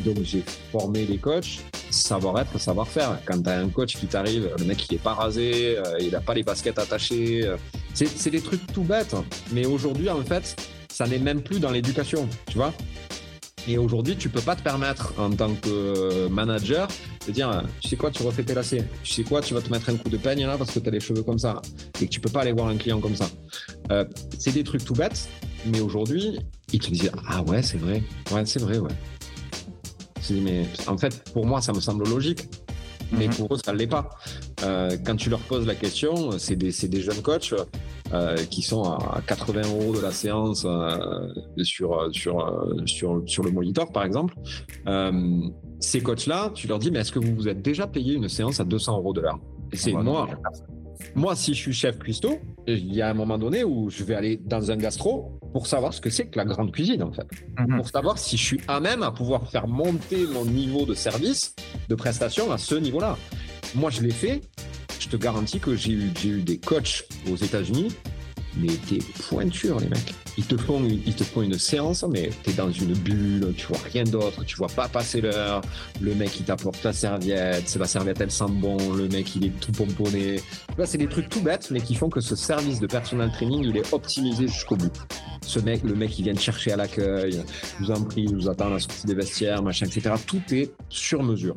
donc, j'ai formé les coachs, savoir-être, savoir-faire. Quand tu as un coach qui t'arrive, le mec, il est pas rasé, euh, il n'a pas les baskets attachées. euh, c'est des trucs tout bêtes. Mais aujourd'hui, en fait, ça n'est même plus dans l'éducation, tu vois. Et aujourd'hui, tu peux pas te permettre, en tant que euh, manager, de dire, tu sais quoi, tu refais tes lacets. Tu sais quoi, tu vas te mettre un coup de peigne là parce que tu as les cheveux comme ça. Et que tu peux pas aller voir un client comme ça. C'est des trucs tout bêtes, mais aujourd'hui, ils te disent, ah ouais, c'est vrai. Ouais, c'est vrai, ouais. Mais en fait, pour moi, ça me semble logique. Mais Mhm. pour eux, ça ne l'est pas. Euh, quand tu leur poses la question, c'est des, jeunes coachs euh, qui sont à 80 euros de la séance euh, sur, sur, sur, sur le monitor, par exemple. Ces coachs-là, tu leur dis, mais est-ce que vous vous êtes déjà payé une séance à 200 euros de l'heure? Et c'est moi, moi, si je suis chef cuistot, il y a un moment donné où je vais aller dans un gastro pour savoir ce que c'est que la grande cuisine, en fait. Mhm. Pour savoir si je suis à même à pouvoir faire monter mon niveau de service, de prestation à ce niveau-là. Moi, je l'ai fait. Je te garantis que j'ai eu, j'ai eu des coachs aux États-Unis, mais des pointures, les mecs. Ils te font, une- ils te font une séance, mais t'es dans une bulle, tu vois rien d'autre, tu vois pas passer l'heure. Le mec, il t'apporte ta serviette, c'est la serviette, elle sent bon, le mec, il est tout pomponné. Tu vois, c'est des trucs tout bêtes, mais qui font que ce service de personal training, il est optimisé jusqu'au bout. Ce mec, le mec, il vient te chercher à l'accueil, je vous en prie, je vous attends à la sortie des vestiaires, machin, etc. Tout est sur mesure.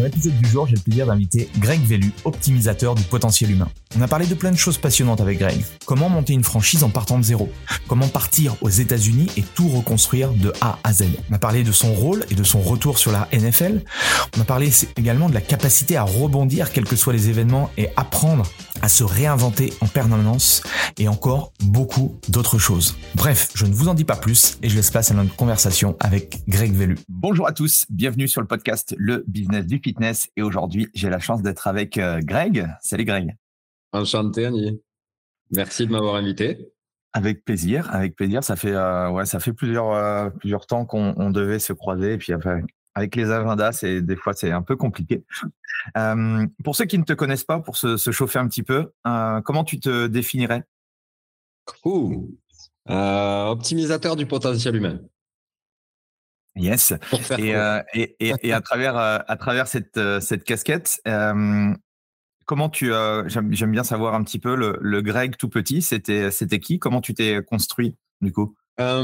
Dans l'épisode du jour, j'ai le plaisir d'inviter Greg Vellu, optimisateur du potentiel humain. On a parlé de plein de choses passionnantes avec Greg. Comment monter une franchise en partant de zéro? Comment partir aux États-Unis et tout reconstruire de A à Z? On a parlé de son rôle et de son retour sur la NFL. On a parlé également de la capacité à rebondir quels que soient les événements et apprendre à se réinventer en permanence et encore beaucoup d'autres choses. Bref, je ne vous en dis pas plus et je laisse place à notre conversation avec Greg Vellu. Bonjour à tous, bienvenue sur le podcast Le Business du Fitness et aujourd'hui j'ai la chance d'être avec euh, Greg. Salut Greg. Enchanté, Annie. Merci de m'avoir invité. Avec plaisir, avec plaisir. Ça fait euh, ouais, ça fait plusieurs euh, plusieurs temps qu'on on devait se croiser et puis enfin, avec les agendas, c'est des fois c'est un peu compliqué. Euh, pour ceux qui ne te connaissent pas, pour se, se chauffer un petit peu, comment tu te définirais? Ouh. Optimisateur du potentiel humain. Yes. Et, euh, et, et, et à travers euh, à travers cette euh, cette casquette, euh, comment tu euh, j'aime j'aime bien savoir un petit peu le, le Greg tout petit. C'était c'était qui? Comment tu t'es construit du coup? Par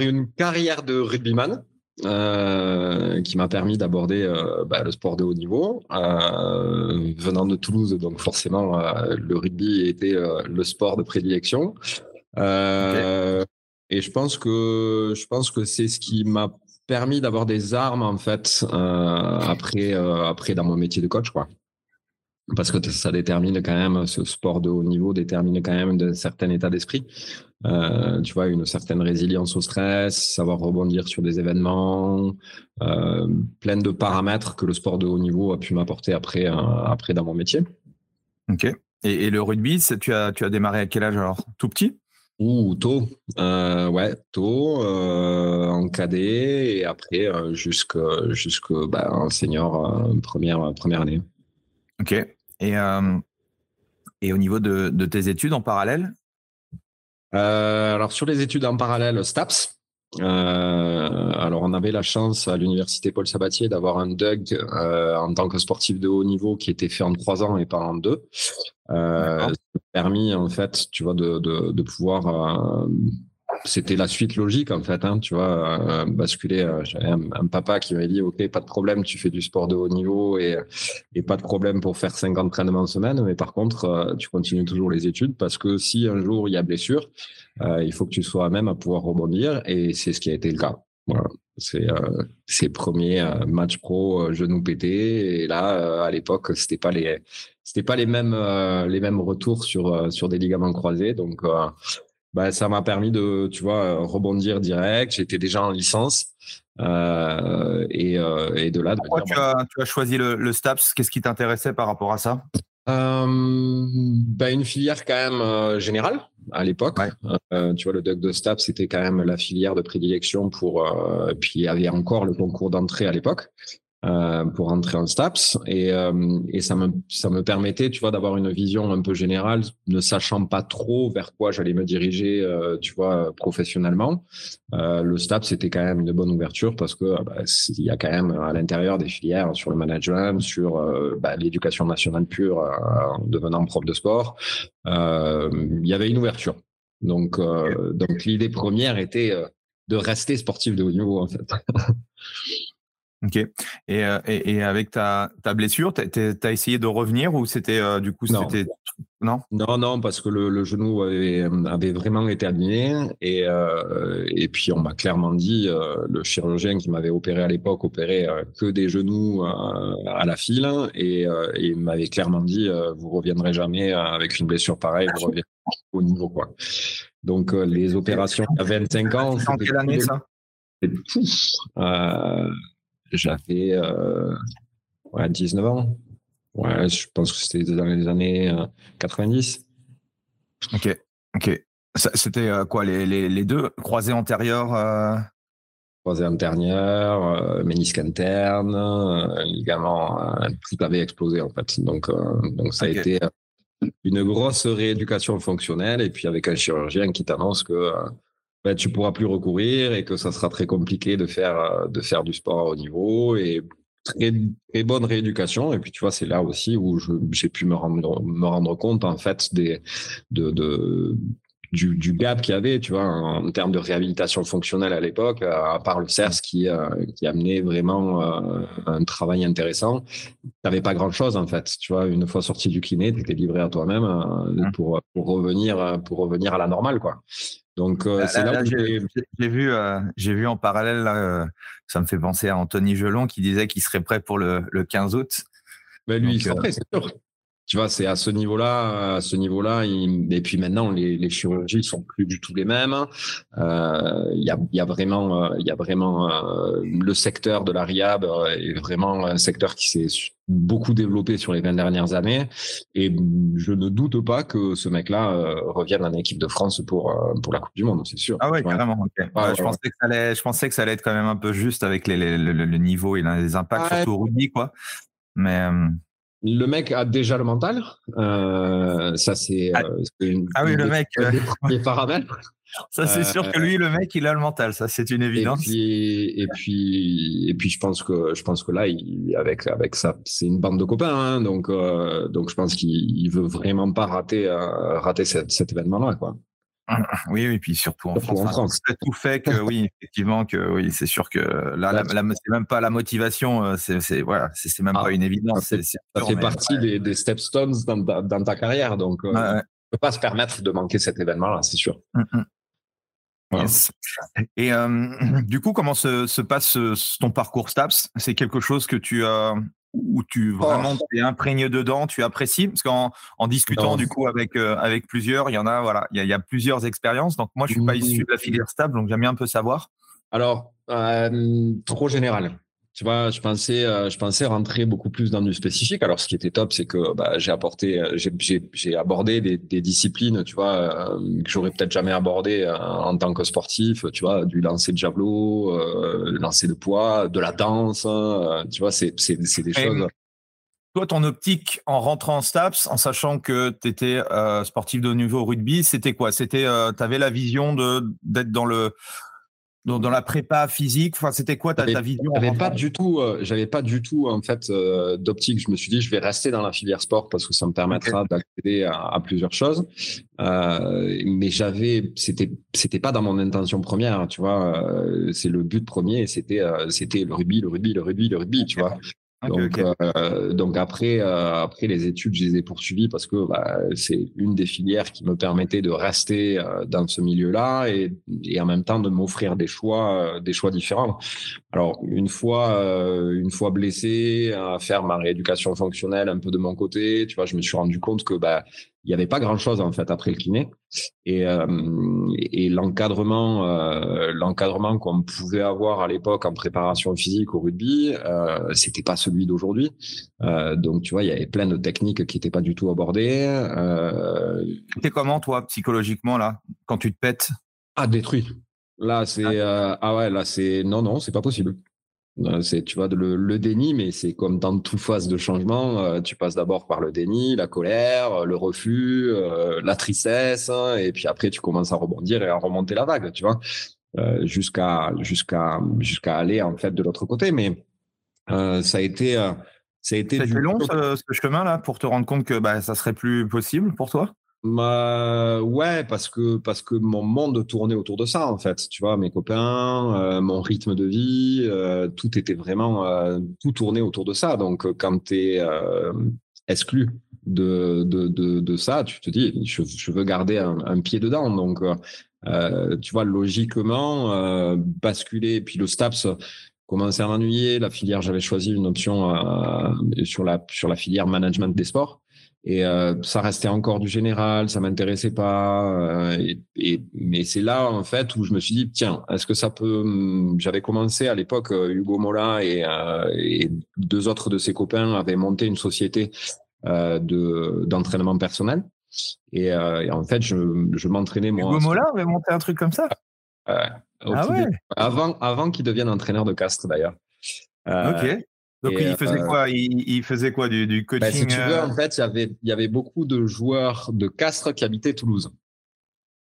une carrière de rugbyman euh, qui m'a permis d'aborder euh, bah, le sport de haut niveau. Euh, venant de Toulouse, donc forcément, le rugby était le sport de prédilection. Euh, Et je pense que je pense que c'est ce qui m'a permis d'avoir des armes en fait euh, après euh, après dans mon métier de coach quoi. Parce que ça détermine quand même, ce sport de haut niveau détermine quand même un certain état d'esprit. Euh, tu vois, une certaine résilience au stress, savoir rebondir sur des événements, plein de paramètres que le sport de haut niveau a pu m'apporter après, après dans mon métier. Ok. Et, et le rugby, tu as tu as démarré à quel âge alors? Tout petit? Ouh, tôt, euh, ouais, tôt, euh, en cadet et après euh, jusque jusque bah, en senior euh, première première année. Ok. Et euh, et au niveau de, de tes études en parallèle? Euh, alors sur les études en parallèle, STAPS. Euh, alors on avait la chance à l'université Paul Sabatier d'avoir un DUG euh, en tant que sportif de haut niveau qui était fait en trois ans et pas en deux. Euh, permis en fait, tu vois, de, de, de pouvoir euh, c'était la suite logique en fait. Hein, tu vois, basculer. J'avais un, papa qui m'avait dit, ok, pas de problème, tu fais du sport de haut niveau et, et pas de problème pour faire 50 entraînements en semaine, mais par contre, tu continues toujours les études parce que si un jour il y a blessure, il faut que tu sois à même à pouvoir rebondir et c'est ce qui a été le cas. Voilà. C'est euh, ses premiers euh, matchs pro euh, genoux pétés et là à l'époque c'était pas les c'était pas les mêmes les mêmes retours sur sur des ligaments croisés. Donc bah, ça m'a permis de tu vois rebondir direct. J'étais déjà en licence et, et de là de Pourquoi tu, as, tu as choisi le, le STAPS? Qu'est-ce qui t'intéressait par rapport à ça? Bah, une filière quand même générale à l'époque. Euh, tu vois, le Duck de Stab, c'était quand même la filière de prédilection pour. Euh, puis il y avait encore le concours d'entrée à l'époque. Euh, pour entrer en STAPS. Et, euh, et ça me ça me permettait tu vois d'avoir une vision un peu générale ne sachant pas trop vers quoi j'allais me diriger euh, tu vois professionnellement. Le STAPS c'était quand même une bonne ouverture parce que bah, il y a quand même à l'intérieur des filières sur le management sur bah, l'éducation nationale pure en devenant prof de sport il y avait une ouverture. Donc donc l'idée première était de rester sportif de haut niveau en fait Ok. Et, euh, et, et, avec ta, ta blessure, tu as essayé de revenir ou c'était euh, du coup c'était non? Non non parce que le, le genou avait, avait, vraiment été abîmé et euh, et puis on m'a clairement dit euh, le chirurgien qui m'avait opéré à l'époque opérait que des genoux à la file et, et il m'avait clairement dit vous reviendrez jamais avec une blessure pareille vous reviendrez au niveau quoi. Donc les opérations à 25 ans. En quelle année ça? J'avais euh, ouais, 19 ans. Ouais, je pense que c'était dans les années 90. Euh, ok, ok. C'était euh, quoi les, les, les, deux? Croisés antérieurs euh... Croisé antérieur, euh, ménisque interne, euh, ligament, tout avait explosé en fait. Donc, donc ça a été une grosse rééducation fonctionnelle et puis avec un chirurgien qui t'annonce que ben, tu pourras plus recourir et que ça sera très compliqué de faire, euh, de faire du sport à haut niveau et très, très bonne rééducation. Et puis, tu vois, c'est là aussi où j'ai pu me rendre, me rendre compte, en fait, des, de, de, du, du gap qu'il y avait, tu vois, en, termes de réhabilitation fonctionnelle à l'époque, à part le CERS qui, euh, qui amenait vraiment euh, un travail intéressant, tu n'avais pas grand-chose, en fait. Tu vois, une fois sorti du kiné, tu étais livré à toi-même mmh. pour, pour, revenir, pour revenir à la normale, quoi. Donc euh, c'est là, j'ai vu, euh, j'ai vu en parallèle, là, euh, ça me fait penser à Anthony Gelon qui disait qu'il serait prêt pour le, le 15 août. Ben lui, il serait prêt, c'est sûr. Tu vois, c'est à ce niveau-là, à ce niveau-là. Et puis maintenant, les, les chirurgies sont plus du tout les mêmes. Il y, a, y a vraiment, il y a vraiment le secteur de la RIAB est vraiment un secteur qui s'est beaucoup développé sur les 20 dernières années. Et je ne doute pas que ce mec-là euh, revienne en équipe de France pour, euh, pour la Coupe du Monde, c'est sûr. Ah ouais, carrément. je, pensais que ça allait, je pensais que ça allait être quand même un peu juste avec les, les, le, niveau et les impacts, surtout au rugby, quoi. Mais. Euh, le mec a déjà le mental. ça, c'est. Ah, ah oui, le mec. Les paramètres. Ça, c'est sûr que lui, le mec, il a le mental. Ça, c'est une évidence. Et puis, et puis, et puis, je pense que, je pense que là, il, avec, avec ça, c'est une bande de copains. Hein, donc, euh, donc, je pense qu'il veut vraiment pas rater, euh, rater cet, cet événement-là, quoi. Oui, oui, et puis surtout en France. En France. tout fait que oui, effectivement, que oui, c'est sûr que là, la, c'est même pas la motivation, euh, c'est voilà, c'est même ah, pas une évidence. Ça fait, ça fait partie des, des stepstones dans, dans, ta carrière, donc euh, ouais, peut pas se permettre de manquer cet événement-là, c'est sûr. Mmh. Et euh, du coup, comment se, se passe ton parcours STAPS? C'est quelque chose que tu as où tu vraiment oh. es imprégné dedans, tu apprécies? Parce qu'en en discutant du coup avec euh, avec plusieurs, il y en a voilà, il y, a, plusieurs expériences. Donc moi, je suis pas issu de la filière stable, donc j'aime bien un peu savoir. Alors euh, trop général tu vois, je pensais, euh, je pensais rentrer beaucoup plus dans du spécifique. Alors, ce qui était top, c'est que bah, j'ai apporté, euh, j'ai abordé des, des, disciplines, tu vois, euh, que j'aurais peut-être jamais abordé en tant que sportif. Tu vois, du lancer de javelot, euh, lancer de poids, de la danse. Hein, tu vois, c'est c'est des choses. Toi, ton optique en rentrant en STAPS, en sachant que tu étais sportif de haut niveau au rugby, c'était quoi? C'était, tu avais la vision de d'être dans le dans, dans la prépa physique Enfin, c'était quoi ta, ta vision J'avais pas du tout, euh, j'avais pas du tout en fait euh, d'optique. Je me suis dit, je vais rester dans la filière sport parce que ça me permettra d'accéder à, à, plusieurs choses. Euh, mais j'avais, c'était, c'était pas dans mon intention première, tu vois. C'est le but premier, c'était, c'était le rugby, le rugby, le rugby, le rugby, tu vois donc, Euh, donc après, euh, après les études, je les ai poursuivies parce que bah, c'est une des filières qui me permettait de rester euh, dans ce milieu-là et, et, en même temps de m'offrir des choix, euh, des choix différents. Alors une fois, une fois blessé, à faire ma rééducation fonctionnelle un peu de mon côté, tu vois, je me suis rendu compte que bah il n'y avait pas grand chose en fait après le kiné. Et, euh, et l'encadrement euh, l'encadrement qu'on pouvait avoir à l'époque en préparation physique au rugby euh, c'était pas celui d'aujourd'hui. Euh, donc tu vois il y avait plein de techniques qui n'étaient pas du tout abordées euh, t'es comment toi psychologiquement là quand tu te pètes? Ah détruit. Là c'est ah. Euh, ah ouais là c'est non non c'est pas possible c'est, tu vois, le, le déni, mais c'est comme dans toute phase de changement, euh, tu passes d'abord par le déni, la colère, le refus, euh, la tristesse, hein, et puis après tu commences à rebondir et à remonter la vague, tu vois, jusqu'à jusqu'à jusqu'à aller en fait de l'autre côté. Mais ça a été ça a été. long ce, ce chemin-là pour te rendre compte que bah, ça serait plus possible pour toi? Bah, ouais, parce que parce que mon monde tournait autour de ça en fait. Tu vois, mes copains, euh, mon rythme de vie, euh, tout était vraiment euh, tout tournait autour de ça. Donc quand tu es exclu de, de, de, ça, tu te dis je, veux garder un, un, pied dedans. Donc tu vois logiquement basculer. Puis le STAPS commençait à m'ennuyer. La filière, j'avais choisi une option sur la sur la filière management des sports. Et euh, ça restait encore du général, ça m'intéressait pas. Euh, et, et, mais c'est là en fait où je me suis dit tiens, est-ce que ça peut hum, J'avais commencé à l'époque, euh, Hugo Mola et, euh, et, deux autres de ses copains avaient monté une société de d'entraînement personnel. Et, et, en fait, je, je m'entraînais moi. Hugo Mola avait monté un truc comme ça? ah ouais. Avant avant qu'il devienne entraîneur de Castres d'ailleurs. ok. Donc il faisait euh, quoi? Il, faisait quoi du, du coaching bah, Si tu veux, euh? en fait, il y avait il y avait beaucoup de joueurs de Castres qui habitaient Toulouse.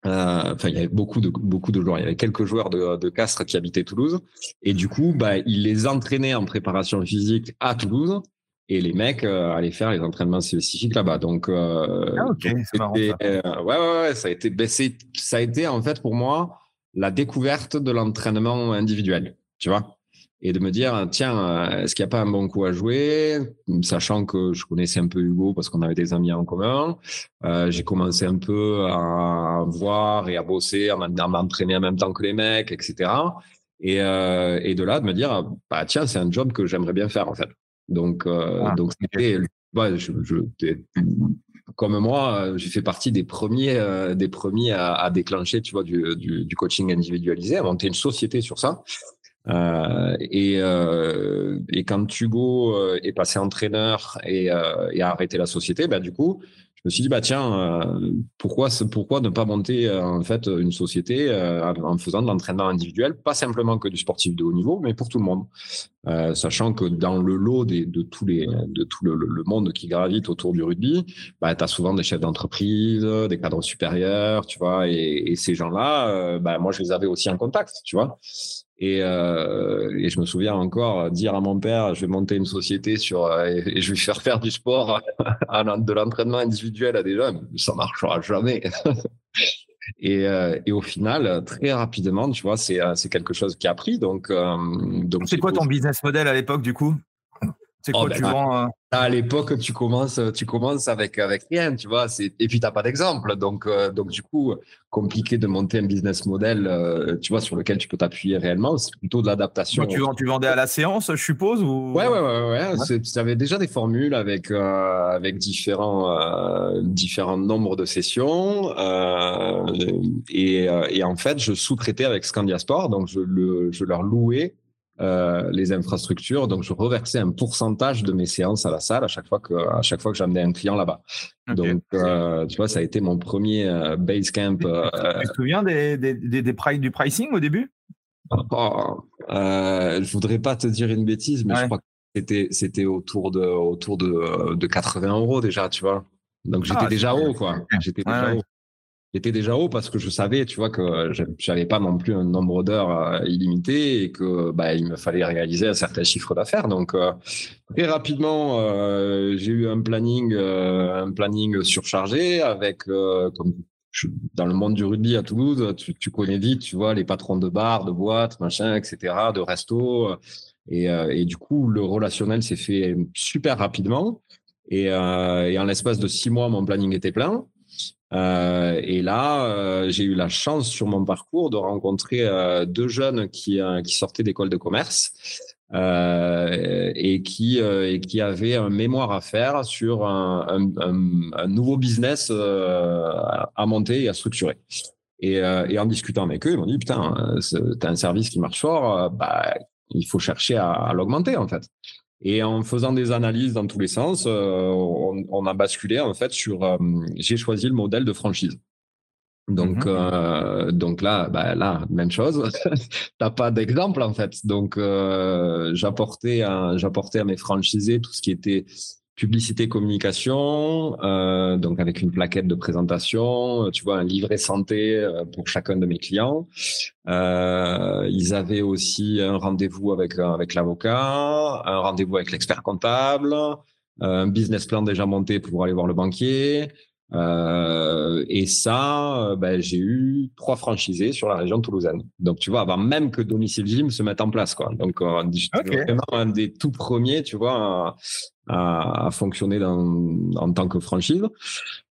Euh, enfin, il y avait beaucoup de beaucoup de joueurs. Il y avait quelques joueurs de, de Castres qui habitaient Toulouse, et du coup, bah, il les entraînait en préparation physique à Toulouse, et les mecs allaient faire les entraînements spécifiques là-bas. Donc, ah, marrant. ouais, ouais, ouais, ça a été, ben, ça a été en fait pour moi la découverte de l'entraînement individuel. Tu vois? Et de me dire tiens est-ce qu'il n'y a pas un bon coup à jouer? Sachant que je connaissais un peu Hugo parce qu'on avait des amis en commun euh, j'ai commencé un peu à voir et à bosser à m'entraîner en même temps que les mecs etc et, euh, et de là de me dire bah tiens c'est un job que j'aimerais bien faire en fait. Donc euh, ah, donc c'était ouais, je, je comme moi, j'ai fait partie des premiers, euh, des premiers à, à, déclencher, tu vois, du, du, du, coaching individualisé, à monter une société sur ça. Euh, et, euh, et, quand Hugo euh, est passé entraîneur et, euh, et, a arrêté la société, bah, du coup, je me suis dit bah tiens, euh, pourquoi pourquoi ne pas monter en fait une société en faisant de l'entraînement individuel, pas simplement que du sportif de haut niveau, mais pour tout le monde, sachant que dans le lot des, de tous les de tout le, le, monde qui gravite autour du rugby, bah tu as souvent des chefs d'entreprise, des cadres supérieurs, tu vois, et, et ces gens-là, bah moi je les avais aussi en contact, tu vois. Et, euh, et, je me souviens encore dire à mon père, je vais monter une société sur euh, et, je vais faire faire du sport, de l'entraînement individuel à des jeunes. Ça marchera jamais. et, euh, et, au final, très rapidement, tu vois, c'est quelque chose qui a pris. Donc, donc c'est quoi ton business model à l'époque du coup? C'est oh, quoi ben, tu vends euh... À l'époque, tu commences, tu commences avec avec rien, tu vois. C'est et puis t'as pas d'exemple, donc euh, donc du coup compliqué de monter un business model, euh, tu vois, sur lequel tu peux t'appuyer réellement. C'est plutôt de l'adaptation. tu, tu vendais à la séance, je suppose, ou? Ouais, ouais, ouais, ouais. ouais. Tu avais déjà des formules avec euh, avec différents différents nombres de sessions et et en fait, je sous-traitais avec Scandiasport, donc je le je leur louais euh, les infrastructures. Donc, je reversais un pourcentage de mes séances à la salle à chaque fois que, à chaque fois que j'amenais un client là-bas. Donc, euh, tu vois, ça a été mon premier euh, base camp. Tu te souviens des, des, des, des du pricing au début? Oh, Je voudrais pas te dire une bêtise, mais je crois que c'était, c'était autour de, autour de, de 80 euros déjà, tu vois. Donc, j'étais ah, déjà haut, quoi. J'étais déjà haut. J'étais déjà haut parce que je savais, tu vois, que j'avais pas non plus un nombre d'heures euh, illimité et que bah, il me fallait réaliser un certain chiffre d'affaires. Donc euh, très rapidement, euh, j'ai eu un planning, un planning surchargé avec comme dans le monde du rugby à Toulouse, tu, connais vite, tu vois, les patrons de bars, de boîtes, machin, etc., de restos. Et, du coup, le relationnel s'est fait super rapidement. Et en l'espace de six mois, mon planning était plein. Euh, et là, euh, j'ai eu la chance sur mon parcours de rencontrer euh, deux jeunes qui, qui sortaient d'école de commerce et, qui, et qui avaient un mémoire à faire sur un, un, nouveau business à monter et à structurer. Et, et en discutant avec eux, ils m'ont dit, putain, t'as un service qui marche fort, bah, il faut chercher à, à l'augmenter en fait. Et en faisant des analyses dans tous les sens, euh, on, a basculé en fait sur. Euh, j'ai choisi le modèle de franchise. Donc, mhm. euh, donc là, bah, là, même chose. T'as pas d'exemple en fait. Donc, j'apportais, j'apportais à mes franchisés tout ce qui était publicité communication, euh, donc avec une plaquette de présentation, tu vois, un livret santé euh, pour chacun de mes clients. Euh, ils avaient aussi un rendez-vous avec avec l'avocat, un rendez-vous avec l'expert comptable, un business plan déjà monté pour aller voir le banquier. Euh, et ça, ben, j'ai eu trois franchisés sur la région toulousaine. Donc, tu vois, avant même que Domicile Gym se mette en place, quoi. Donc, euh, vraiment un des tout premiers, tu vois, à, à fonctionner dans, en tant que franchise.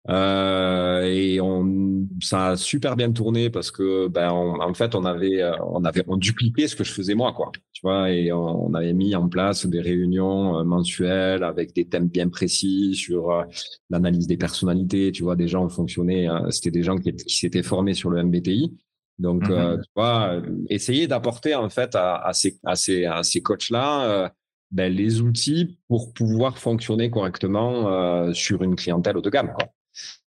Euh, et on, ça a super bien tourné parce que, ben, en fait, on avait, euh, on avait, on dupliquait ce que je faisais moi, quoi. Tu vois, et on, avait mis en place des réunions euh, mensuelles avec des thèmes bien précis sur euh, l'analyse des personnalités. Tu vois, des gens fonctionnaient, c'était des gens qui, qui s'étaient formés sur le MBTI. Donc, mmh tu vois, essayer d'apporter en fait à, à ces, à ces, à ces coachs-là ben, les outils pour pouvoir fonctionner correctement euh, sur une clientèle haut de gamme. Quoi.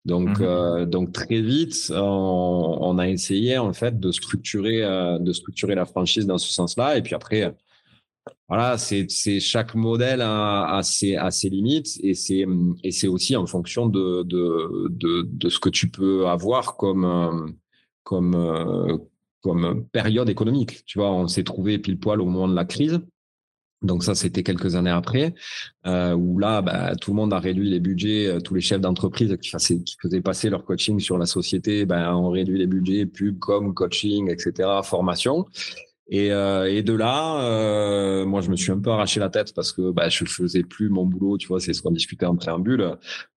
Donc, mmh euh, donc très vite, on, on, a essayé en fait de structurer, euh, de structurer la franchise dans ce sens-là. Et puis après, voilà, c'est, chaque modèle a, a, ses, a ses limites et c'est, et c'est aussi en fonction de, de, de, de ce que tu peux avoir comme, comme, comme période économique. Tu vois, on s'est trouvé pile poil au moment de la crise. Donc ça, c'était quelques années après, euh, où là, bah, tout le monde a réduit les budgets, euh, tous les chefs d'entreprise qui, qui, faisaient passer leur coaching sur la société, ben, ont réduit les budgets, pub, com, coaching, etc., formation. Et, euh, et, de là, euh, moi, je me suis un peu arraché la tête parce que bah, je faisais plus mon boulot. Tu vois, c'est ce qu'on discutait en préambule.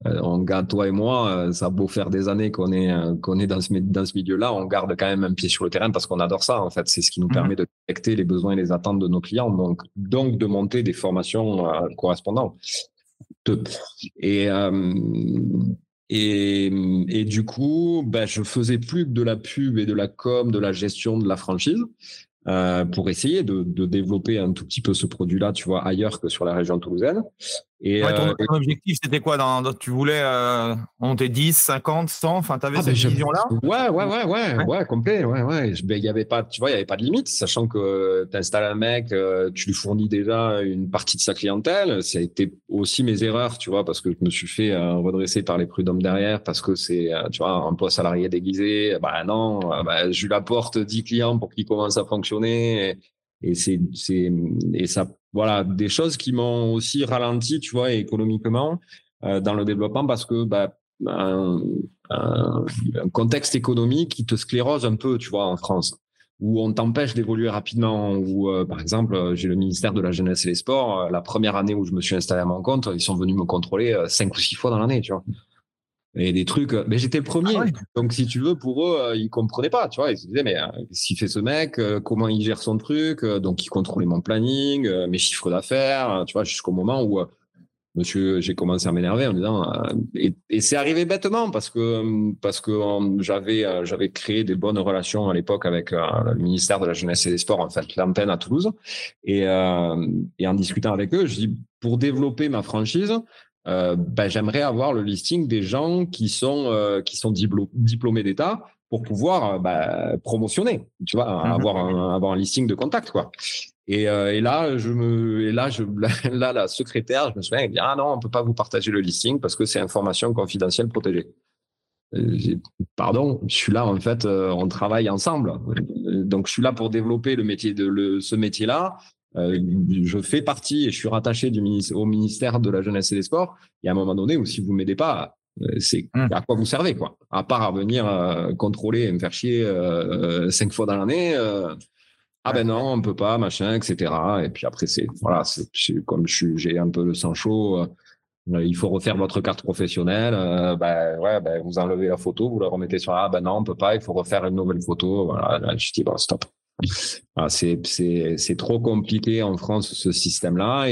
Euh, on garde toi et moi. Euh, ça a beau faire des années qu'on est qu'on est dans ce dans ce milieu-là, on garde quand même un pied sur le terrain parce qu'on adore ça. En fait, c'est ce qui nous mmh permet de détecter les besoins et les attentes de nos clients. Donc, donc de monter des formations correspondantes. Et et, et, du coup, ben, je faisais plus que de la pub et de la com, de la gestion de la franchise. Euh, pour essayer de, de, développer un tout petit peu ce produit-là, tu vois, ailleurs que sur la région toulousaine. Et, ton, euh, objectif, c'était quoi dans, Tu voulais euh, monter 10, 50, 100 Enfin, tu avais ah, cette vision-là? Ouais, ouais, ouais, ouais, ouais, complet. Ouais, ouais. Ben, il y avait pas, tu vois, il y avait pas de limite, sachant que tu installes un mec, euh, tu lui fournis déjà une partie de sa clientèle. Ça a été aussi mes erreurs, tu vois, parce que je me suis fait redresser par les prud'hommes derrière, parce que c'est, tu vois, un emploi salarié déguisé. Bah non, bah, je lui apporte 10 clients pour qu'il commence à fonctionner. Et, et c'est, c'est, et ça voilà, des choses qui m'ont aussi ralenti, tu vois, économiquement euh, dans le développement parce que bah, un, un, contexte économique qui te sclérose un peu, tu vois, en France, où on t'empêche d'évoluer rapidement. Où, euh, par exemple, j'ai le ministère de la Jeunesse et des Sports. Euh, la première année où je me suis installé à mon compte, ils sont venus me contrôler cinq ou six fois dans l'année, tu vois et des trucs. Mais j'étais le premier. Ah Donc, si tu veux, pour eux, euh, ils comprenaient pas, tu vois. Ils se disaient, mais euh, qu'est-ce qu'il fait ce mec euh, Comment il gère son truc Donc, ils contrôlaient mon planning, mes chiffres d'affaires, tu vois, jusqu'au moment où, monsieur, j'ai commencé à m'énerver en disant, et, et c'est arrivé bêtement parce que parce que j'avais j'avais créé des bonnes relations à l'époque avec le ministère de la Jeunesse et des Sports, en fait, l'antenne à Toulouse, et et en discutant avec eux, je dis, pour développer ma franchise, euh, ben, j'aimerais avoir le listing des gens qui sont euh, qui sont diplômés d'État pour pouvoir euh, ben, promotionner, tu vois, mmh avoir un, avoir un listing de contact quoi. Et, et, là, je me, et là, je, là, la secrétaire, je me souviens, elle dit ah non, on peut pas vous partager le listing parce que c'est information confidentielle protégée. pardon, je suis là en fait, on travaille ensemble. Donc je suis là pour développer le métier de le, ce métier-là. Je fais partie et je suis rattaché du au ministère de la jeunesse et des sports. Et à un moment donné, où si vous m'aidez pas, c'est mmh. à quoi vous servez quoi À part à venir contrôler et me faire chier cinq fois dans l'année. Ah ben non, on peut pas, machin, etc. Et puis après, c'est voilà, c'est comme j'ai un peu le sang chaud. Euh, il faut refaire votre carte professionnelle. Euh, ben ouais, ben vous enlevez la photo, vous la remettez sur ah ben non, on peut pas. Il faut refaire une nouvelle photo. Voilà, là, je dis bon stop. C'est c'est trop compliqué en France ce système-là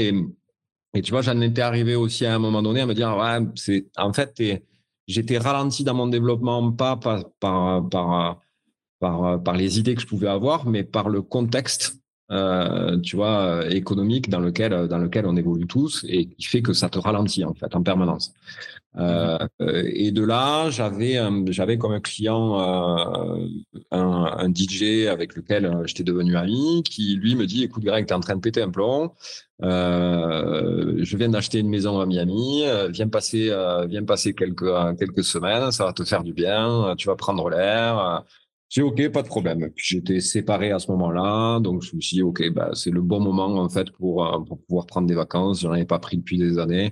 et tu vois, j'en étais arrivé aussi à un moment donné à me dire ouais, c'est en fait j'étais ralenti dans mon développement pas par les idées que je pouvais avoir, mais par le contexte, euh, économique dans lequel, dans lequel on évolue tous et qui fait que ça te ralentit en fait en permanence. Euh, et de là, j'avais j'avais comme client un, un, DJ avec lequel j'étais devenu ami, qui lui me dit "Écoute, Greg, t'es en train de péter un plomb. Euh, je viens d'acheter une maison à Miami. viens passer viens passer quelques quelques semaines. Ça va te faire du bien. Tu vas prendre l'air. J'ai OK, pas de problème. J'étais séparé à ce moment-là, donc je me suis dit OK, bah c'est le bon moment en fait pour euh, pour pouvoir prendre des vacances. J'en avais pas pris depuis des années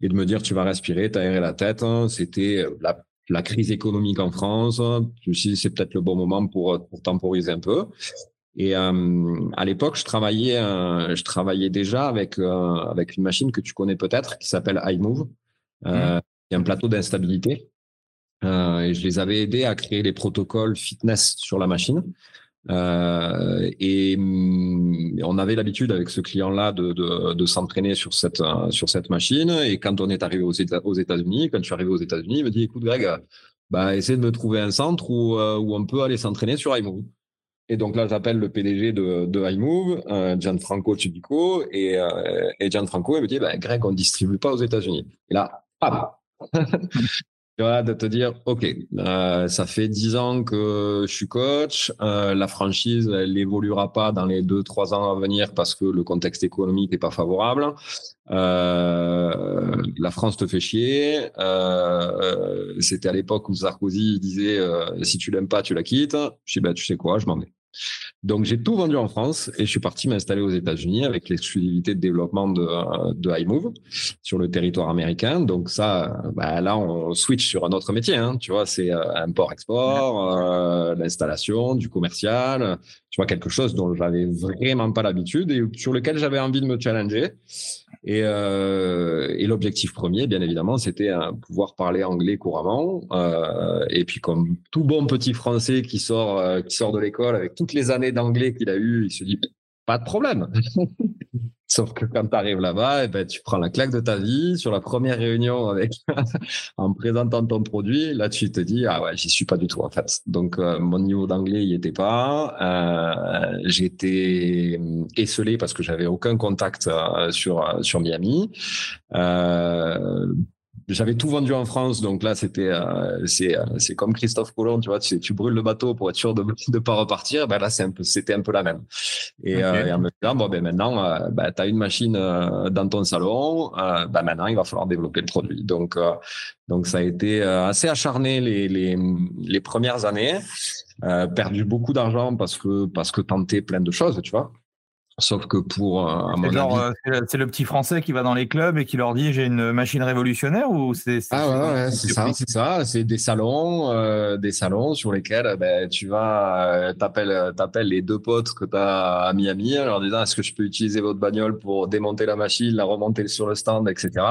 et de me dire tu vas respirer, t'aérer la tête. C'était la, la crise économique en France. Je me suis dit c'est peut-être le bon moment pour pour temporiser un peu. Et euh, à l'époque, je travaillais, euh, je travaillais déjà avec euh, avec une machine que tu connais peut-être qui s'appelle iMove. Euh, mmh. Il y a un plateau d'instabilité euh, et je les avais aidés à créer les protocoles fitness sur la machine. Euh, et mm, on avait l'habitude avec ce client-là de, s'entraîner sur cette sur cette machine. Et quand on est arrivé aux, États, aux États-Unis, quand je suis arrivé aux États-Unis, il me dit "Écoute, Greg, bah essaie de me trouver un centre où euh, on peut aller s'entraîner sur iMove." Et donc là, j'appelle le PDG de, iMove, euh, Gianfranco Tudico, et, euh, et Gianfranco, il me dit, bah, Greg, on distribue pas aux États-Unis. Et là, ah vois, de te dire, OK, euh, ça fait dix ans que je suis coach, euh, la franchise, elle évoluera pas dans les deux, trois ans à venir parce que le contexte économique n'est pas favorable. Euh, la France te fait chier. Euh, C'était à l'époque où Sarkozy disait, euh, si tu l'aimes pas, tu la quittes. Je dis, bah, tu sais quoi, je m'en vais. Donc j'ai tout vendu en France et je suis parti m'installer aux États-Unis avec l'exclusivité de développement de, de iMove sur le territoire américain. Donc ça, bah, là on switch sur un autre métier. Hein, tu vois, c'est euh, import-export, euh, l'installation, du commercial. Tu vois quelque chose dont j'avais vraiment pas l'habitude et sur lequel j'avais envie de me challenger. Et, euh, et l'objectif premier, bien évidemment, c'était euh, pouvoir parler anglais couramment. Euh, et puis, comme tout bon petit Français qui sort, euh, qui sort de l'école avec toutes les années d'anglais qu'il a eu, il se dit pas de problème. Sauf que quand tu arrives là-bas, eh ben, tu prends la claque de ta vie sur la première réunion avec en présentant ton produit. Là, tu te dis ah ouais, j'y suis pas du tout en fait. Donc euh, mon niveau d'anglais il était pas. Euh, J'étais esselé parce que j'avais aucun contact euh, sur sur Miami. Euh, j'avais tout vendu en France, donc là c'était euh, c'est euh, c'est comme Christophe Colomb, tu vois, tu, tu brûles le bateau pour être sûr de ne pas repartir. Ben là c'est un peu c'était un peu la même. Et, euh, et en me disant bon ben maintenant euh, ben, tu as une machine dans ton salon, ben maintenant il va falloir développer le produit. Donc donc ça a été assez acharné les les les premières années, perdu beaucoup d'argent parce que parce que tenter plein de choses, tu vois. Sauf que pour, euh, euh, c'est le petit Français qui va dans les clubs et qui leur dit j'ai une machine révolutionnaire ou c'est ah ouais, c'est ça, c'est ça, c'est des salons, euh, des salons sur lesquels ben, tu vas t'appelles t'appelles les deux potes que tu as à Miami en leur disant est-ce que je peux utiliser votre bagnole pour démonter la machine, la remonter sur le stand, etc.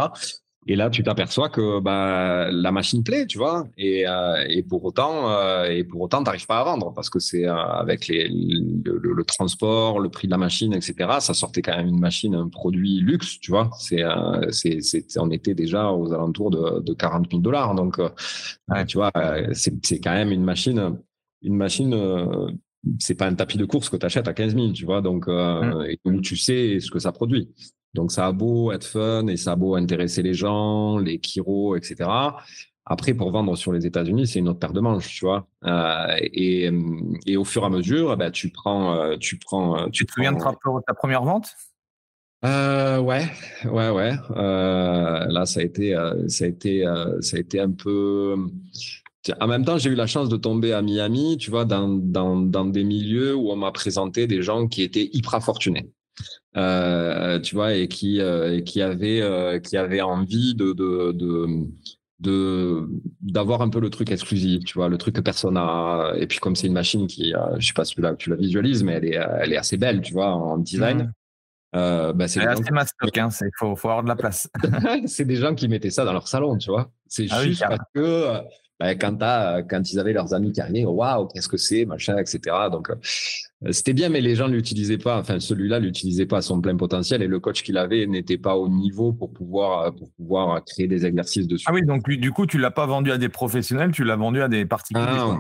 Et là, tu t'aperçois que bah, la machine plaît, tu vois. Et, euh, et pour autant, euh, et pour autant, t'arrives pas à vendre parce que c'est euh, avec les, le, le, transport, le prix de la machine, etc. Ça sortait quand même une machine, un produit luxe, tu vois. C'est, euh, c'est, c'est, on était déjà aux alentours de, de 40 000 dollars. Donc, euh, tu vois, c'est, c'est quand même une machine, une machine c'est pas un tapis de course que tu achètes à 15 000, tu vois. Donc, euh, mmh. et donc, tu sais ce que ça produit. Donc ça a beau être fun et ça a beau intéresser les gens, les chiro, etc. Après, pour vendre sur les États-Unis, c'est une autre paire de manches, tu vois. Euh, et, et, au fur et à mesure, bah, tu prends, euh, tu prends, euh, tu, te souviens de ta première vente? Euh, ouais, ouais, ouais. Euh, là, ça a été, ça a été, ça a été un peu, en même temps, j'ai eu la chance de tomber à Miami, tu vois, dans, dans, dans des milieux où on m'a présenté des gens qui étaient hyper fortunés. Euh, tu vois, et qui, euh, et qui avaient, euh, qui avaient envie de, de, de de d'avoir un peu le truc exclusif, tu vois, le truc que personne a. Et puis comme c'est une machine qui, euh, je sais pas si tu la, tu la visualises, mais elle est, elle est assez belle, tu vois, en design. Mmh. Euh, bah, c'est assez mastoc, hein, il faut, faut, avoir de la place. c'est des gens qui mettaient ça dans leur salon, tu vois. C'est ah juste parce que bah, quand, quand ils avaient leurs amis qui arrivaient, waouh, qu'est-ce que c'est, machin, etc. Donc, euh, c'était bien, mais les gens l'utilisaient pas. Enfin, celui-là l'utilisait pas à son plein potentiel et le coach qu'il avait n'était pas au niveau pour pouvoir, pour pouvoir créer des exercices dessus. Ah oui, donc du coup, tu l'as pas vendu à des professionnels, tu l'as vendu à des particuliers. Ah,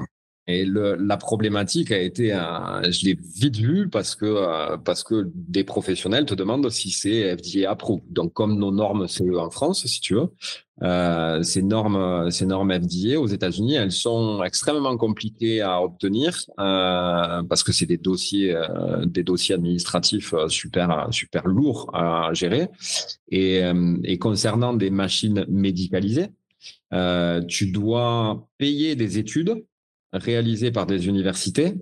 et le, la problématique a été, je l'ai vite vu parce que euh, parce que des professionnels te demandent si c'est FDA approuvé. Donc comme nos normes c'est en France, si tu veux, euh, ces normes ces normes FDA aux États-Unis, elles sont extrêmement compliquées à obtenir euh, parce que c'est des dossiers euh, des dossiers administratifs euh, super super lourds à gérer. Et, et concernant des machines médicalisées, tu dois payer des études réalisés par des universités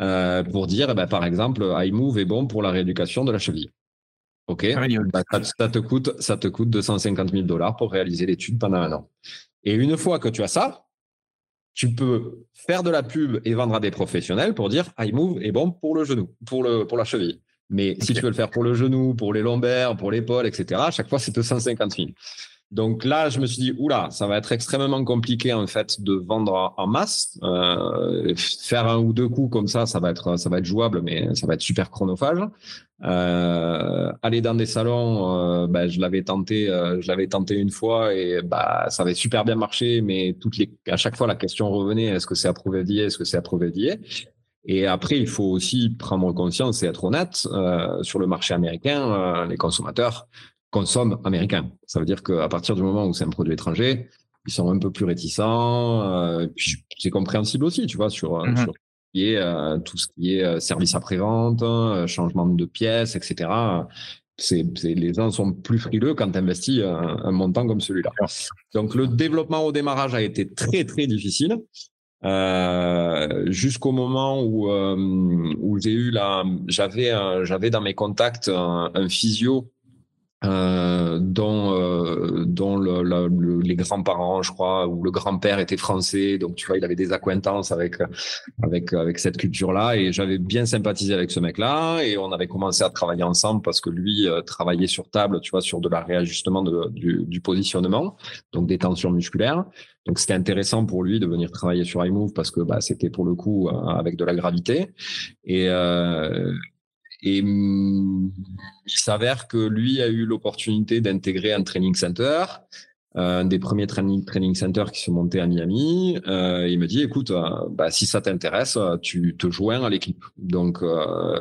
euh, pour dire, eh ben, par exemple, iMove est bon pour la rééducation de la cheville. OK, ah bah, ça, te coûte, ça te coûte 250 000 dollars pour réaliser l'étude pendant un an. Et une fois que tu as ça, tu peux faire de la pub et vendre à des professionnels pour dire iMove est bon pour le genou, pour, le, pour la cheville. Mais si tu veux le faire pour le genou, pour les lombaires, pour l'épaule, etc., à chaque fois, c'est 250 000. Donc là, je me suis dit, oula, ça va être extrêmement compliqué en fait de vendre en masse. Euh, faire un ou deux coups comme ça, ça va être, ça va être jouable, mais ça va être super chronophage. Euh, aller dans des salons, euh, ben, je l'avais tenté, euh, je l'avais tenté une fois et bah ça avait super bien marché, mais toutes les, à chaque fois la question revenait est-ce que c'est approuvé d'IA, est-ce que c'est approuvé d'IA et après, il faut aussi prendre conscience et être honnête euh, sur le marché américain. les consommateurs, consomment américain. Ça veut dire qu'à partir du moment où c'est un produit étranger, ils sont un peu plus réticents. Euh, puis c'est compréhensible aussi, tu vois, sur, euh, mm-hmm. euh, tout ce qui est service après-vente, changement de pièces, etc. C'est, les gens sont plus frileux quand investis un, montant comme celui-là. Donc le développement au démarrage a été très très difficile. jusqu'au moment où où j'ai eu la j'avais j'avais dans mes contacts un physio euh, dont, euh, dont le, les grands-parents, je crois, ou le grand-père était français. Donc, tu vois, il avait des acquaintances avec, avec, avec cette culture-là. Et j'avais bien sympathisé avec ce mec-là. Et on avait commencé à travailler ensemble parce que lui euh, travaillait sur table, tu vois, sur de la réajustement de, du, du, positionnement, donc des tensions musculaires. Donc, c'était intéressant pour lui de venir travailler sur iMove parce que bah, c'était pour le coup euh, avec de la gravité. Et, et mm, il s'avère que lui a eu l'opportunité d'intégrer un training center, euh, un des premiers training, training centers qui se montait à Miami. Euh, il me dit, écoute, euh, bah, si ça t'intéresse, tu te joins à l'équipe. Donc,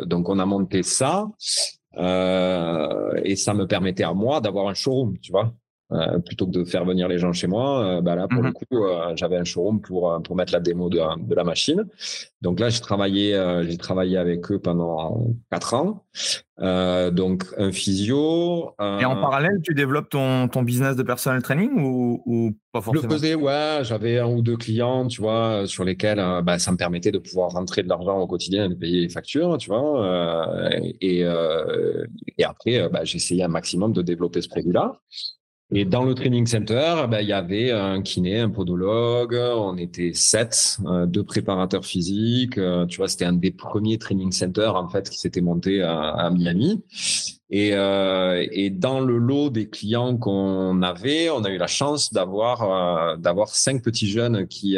donc on a monté ça. et ça me permettait à moi d'avoir un showroom, tu vois. Euh, plutôt que de faire venir les gens chez moi, euh, bah là, pour le mhm. coup, euh, j'avais un showroom pour, pour mettre la démo de, de la machine. Donc là, j'ai travaillé, j'ai travaillé avec eux pendant quatre ans. donc, un physio. Et en parallèle, tu développes ton, ton business de personal training ou, ou pas forcément Je le faisais, ouais. J'avais un ou deux clients, tu vois, sur lesquels bah, ça me permettait de pouvoir rentrer de l'argent au quotidien et de payer les factures, tu vois. et, et après, bah, essayé un maximum de développer ce produit-là. Et dans le training center, ben, il y avait un kiné, un podologue, on était sept, euh, deux préparateurs physiques. Euh, tu vois, c'était un des premiers training centers en fait qui s'était monté à, Miami. Et, euh, et, dans le lot des clients qu'on avait, on a eu la chance d'avoir d'avoir cinq petits jeunes qui